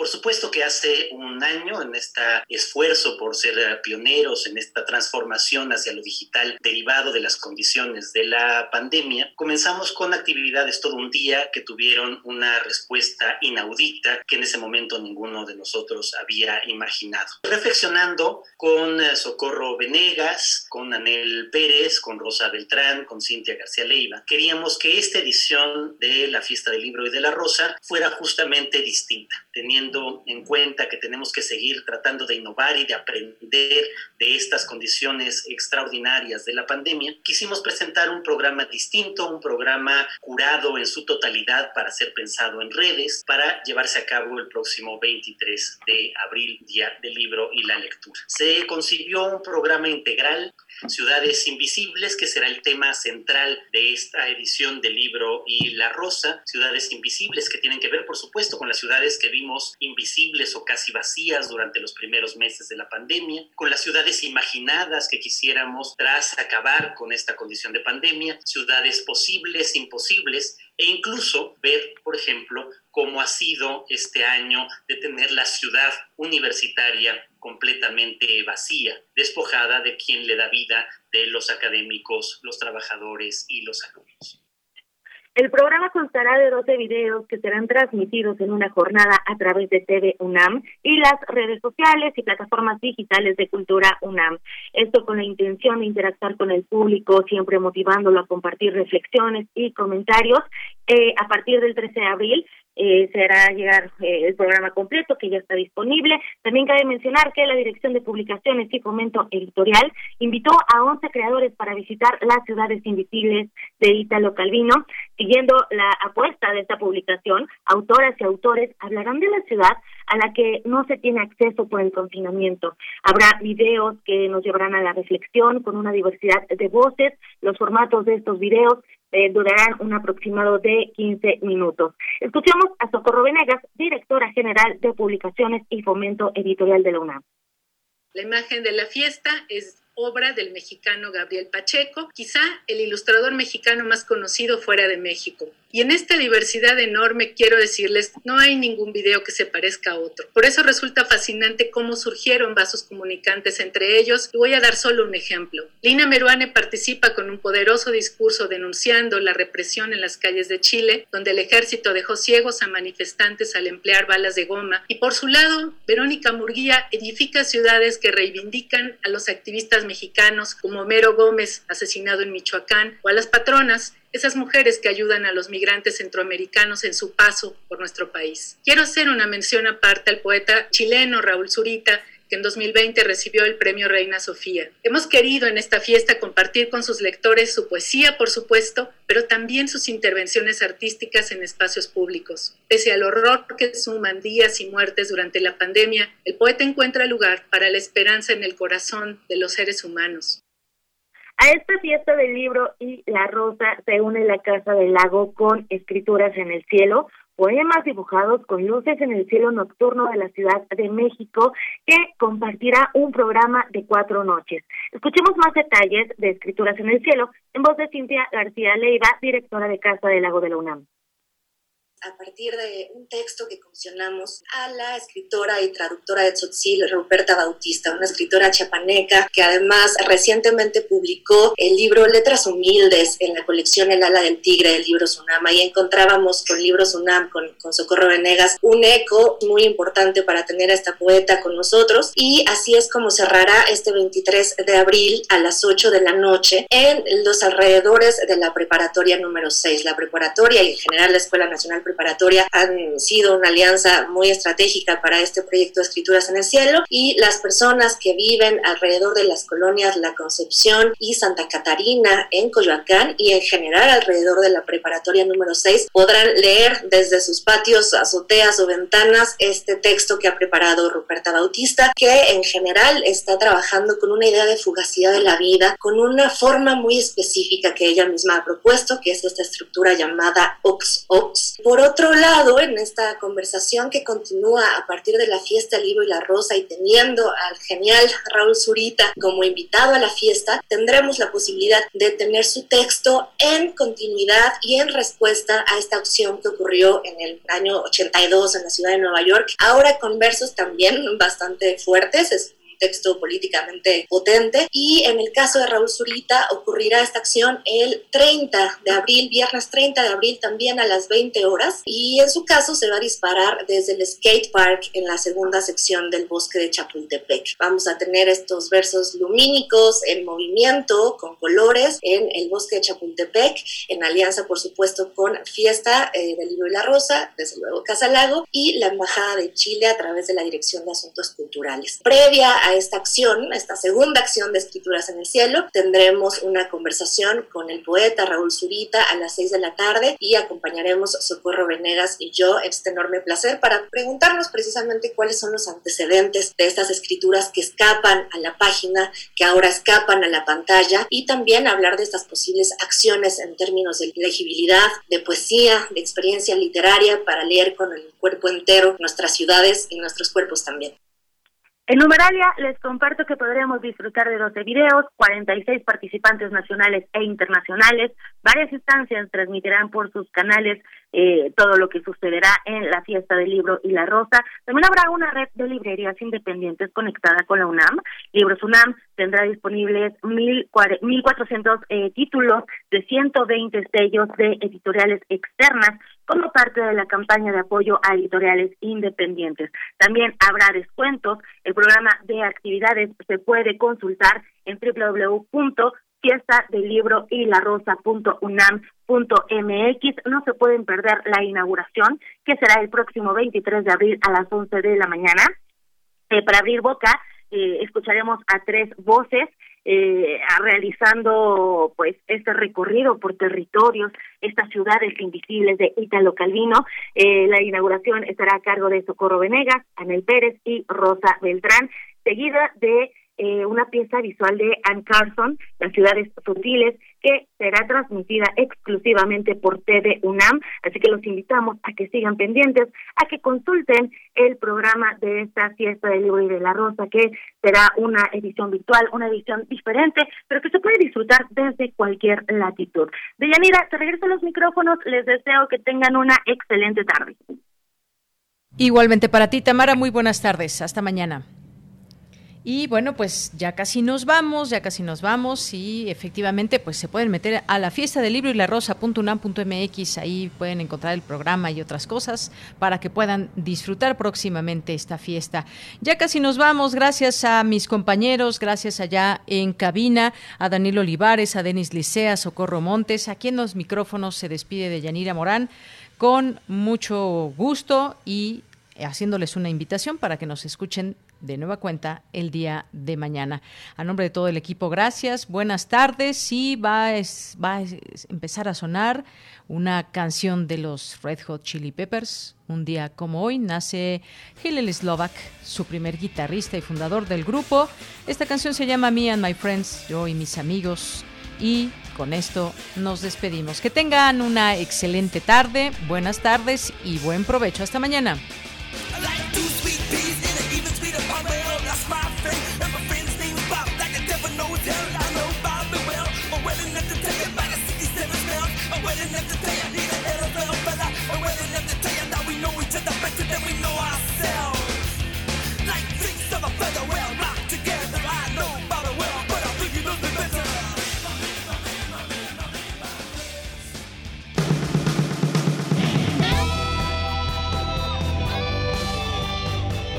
Por supuesto que hace un año, en este esfuerzo por ser pioneros en esta transformación hacia lo digital derivado de las condiciones de la pandemia, comenzamos con actividades todo un día que tuvieron una respuesta inaudita que en ese momento ninguno de nosotros había imaginado. Reflexionando con eh, Socorro Venegas, con Anel Pérez, con Rosa Beltrán, con Cintia García Leiva, queríamos que esta edición de la Fiesta del Libro y de la Rosa fuera justamente distinta, teniendo en cuenta que tenemos que seguir tratando de innovar y de aprender de estas condiciones extraordinarias de la pandemia, quisimos presentar un programa distinto, un programa curado en su totalidad para ser pensado en redes, para llevarse a cabo el próximo 23 de abril, Día del Libro y la Lectura. Se concibió un programa integral Ciudades Invisibles, que será el tema central de esta edición del libro y La Rosa. Ciudades Invisibles que tienen que ver, por supuesto, con las ciudades que vimos invisibles o casi vacías durante los primeros meses de la pandemia, con las ciudades imaginadas que quisiéramos tras acabar con esta condición de pandemia, ciudades posibles, imposibles, e incluso ver, por ejemplo, cómo ha sido este año de tener la ciudad universitaria completamente vacía, despojada de quien le da vida de los académicos, los trabajadores y los alumnos. El programa constará de 12 videos que serán transmitidos en una jornada a través de TV UNAM y las redes sociales y plataformas digitales de Cultura UNAM. Esto con la intención de interactuar con el público, siempre motivándolo a compartir reflexiones y comentarios. Eh, a partir del 13 de abril eh, será llegar eh, el programa completo que ya está disponible. También cabe mencionar que la Dirección de Publicaciones y Fomento Editorial invitó a 11 creadores para visitar las ciudades invisibles de Ítalo Calvino. Siguiendo la apuesta de esta publicación, autoras y autores hablarán de la ciudad a la que no se tiene acceso por el confinamiento. Habrá videos que nos llevarán a la reflexión con una diversidad de voces. Los formatos de estos videos eh, durarán un aproximado de 15 minutos. Escuchemos a Socorro Venegas, directora general de Publicaciones y Fomento Editorial de la UNAM. La imagen de la fiesta es obra del mexicano Gabriel Pacheco, quizá el ilustrador mexicano más conocido fuera de México. Y en esta diversidad enorme, quiero decirles, no hay ningún video que se parezca a otro. Por eso resulta fascinante cómo surgieron vasos comunicantes entre ellos. Y voy a dar solo un ejemplo. Lina Meruane participa con un poderoso discurso denunciando la represión en las calles de Chile, donde el ejército dejó ciegos a manifestantes al emplear balas de goma. Y por su lado, Verónica Murguía edifica ciudades que reivindican a los activistas mexicanos como Mero Gómez, asesinado en Michoacán, o a las patronas, esas mujeres que ayudan a los migrantes centroamericanos en su paso por nuestro país. Quiero hacer una mención aparte al poeta chileno Raúl Zurita, que en 2020 recibió el premio Reina Sofía. Hemos querido en esta fiesta compartir con sus lectores su poesía, por supuesto, pero también sus intervenciones artísticas en espacios públicos. Pese al horror que suman días y muertes durante la pandemia, el poeta encuentra lugar para la esperanza en el corazón de los seres humanos. A esta fiesta del libro y la rosa se une la Casa del Lago con Escrituras en el Cielo, poemas dibujados con luces en el cielo nocturno de la Ciudad de México, que compartirá un programa de cuatro noches. Escuchemos más detalles de Escrituras en el Cielo en voz de Cintia García Leiva, directora de Casa del Lago de la UNAM. A partir de un texto que comisionamos a la escritora y traductora de Tzotzil, Ruperta Bautista, una escritora chapaneca que además recientemente publicó el libro Letras Humildes en la colección El ala del tigre del libro Sunam. Ahí encontrábamos con libro Sunam, con, con Socorro Venegas, un eco muy importante para tener a esta poeta con nosotros y así es como cerrará este 23 de abril a las 8 de la noche en los alrededores de la preparatoria número 6. La preparatoria y en general la Escuela Nacional Preparatoria han sido una alianza muy estratégica para este proyecto de Escrituras en el Cielo y las personas que viven alrededor de las colonias La Concepción y Santa Catarina en Coyoacán y en general alrededor de la preparatoria número 6 podrán leer desde sus patios, azoteas o ventanas este texto que ha preparado Ruperta Bautista, que en general está trabajando con una idea de fugacidad de la vida, con una forma muy específica que ella misma ha propuesto, que es esta estructura llamada Ox-Ox. Por otro lado, en esta conversación que continúa a partir de la fiesta El Libro y la Rosa y teniendo al genial Raúl Zurita como invitado a la fiesta, tendremos la posibilidad de tener su texto en continuidad y en respuesta a esta acción que ocurrió en el año 82 en la ciudad de Nueva York, ahora con versos también bastante fuertes, es texto políticamente potente. Y en el caso de Raúl Zurita ocurrirá esta acción el 30 de abril, viernes 30 de abril también a las 20 horas. Y en su caso se va a disparar desde el skate park en la segunda sección del bosque de Chapultepec. Vamos a tener estos versos lumínicos en movimiento, con colores, en el bosque de Chapultepec, en alianza por supuesto con Fiesta eh, del Libro y la Rosa, desde luego Casa Lago y la Embajada de Chile a través de la Dirección de Asuntos Culturales. Previa a esta acción, esta segunda acción de Escrituras en el Cielo, tendremos una conversación con el poeta Raúl Zurita a las 6 de la tarde y acompañaremos Socorro Venegas y yo este enorme placer para preguntarnos precisamente cuáles son los antecedentes de estas escrituras que escapan a la página, que ahora escapan a la pantalla y también hablar de estas posibles acciones en términos de legibilidad, de poesía, de experiencia literaria para leer con el cuerpo entero nuestras ciudades y nuestros cuerpos también. En Numeralia les comparto que podremos disfrutar de 12 videos, 46 participantes nacionales e internacionales, varias instancias transmitirán por sus canales eh, todo lo que sucederá en la fiesta del libro y la rosa. También habrá una red de librerías independientes conectada con la UNAM. Libros UNAM tendrá disponibles 1.400 eh, títulos de 120 sellos de editoriales externas como parte de la campaña de apoyo a editoriales independientes. También habrá descuentos. El programa de actividades se puede consultar en www fiesta del libro y la rosa.unam.mx. No se pueden perder la inauguración, que será el próximo 23 de abril a las 11 de la mañana. Eh, para abrir boca, eh, escucharemos a tres voces eh, realizando pues este recorrido por territorios, estas ciudades invisibles de Ítalo Calvino. Eh, la inauguración estará a cargo de Socorro Venegas, Anel Pérez y Rosa Beltrán, seguida de eh, una pieza visual de Anne Carson, Las ciudades sutiles, que será transmitida exclusivamente por TV UNAM, así que los invitamos a que sigan pendientes, a que consulten el programa de esta fiesta del libro y de la rosa, que será una edición virtual, una edición diferente, pero que se puede disfrutar desde cualquier latitud. Deyanira, te regreso los micrófonos, les deseo que tengan una excelente tarde. Igualmente para ti, Tamara, muy buenas tardes. Hasta mañana. Y bueno, pues ya casi nos vamos, ya casi nos vamos y efectivamente pues se pueden meter a la fiesta del libro y la rosa.unam.mx, ahí pueden encontrar el programa y otras cosas para que puedan disfrutar próximamente esta fiesta. Ya casi nos vamos, gracias a mis compañeros, gracias allá en cabina, a Daniel Olivares, a Denis Licea, Socorro Montes, aquí en los micrófonos se despide de Yanira Morán. Con mucho gusto y haciéndoles una invitación para que nos escuchen de nueva cuenta el día de mañana. A nombre de todo el equipo, gracias, buenas tardes. A, va a empezar a sonar una canción de los Red Hot Chili Peppers. Un día como hoy nace Hillel Slovak, su primer guitarrista y fundador del grupo. Esta canción se llama Me and My Friends, yo y mis amigos. Y con esto nos despedimos. Que tengan una excelente tarde, buenas tardes y buen provecho. Hasta mañana.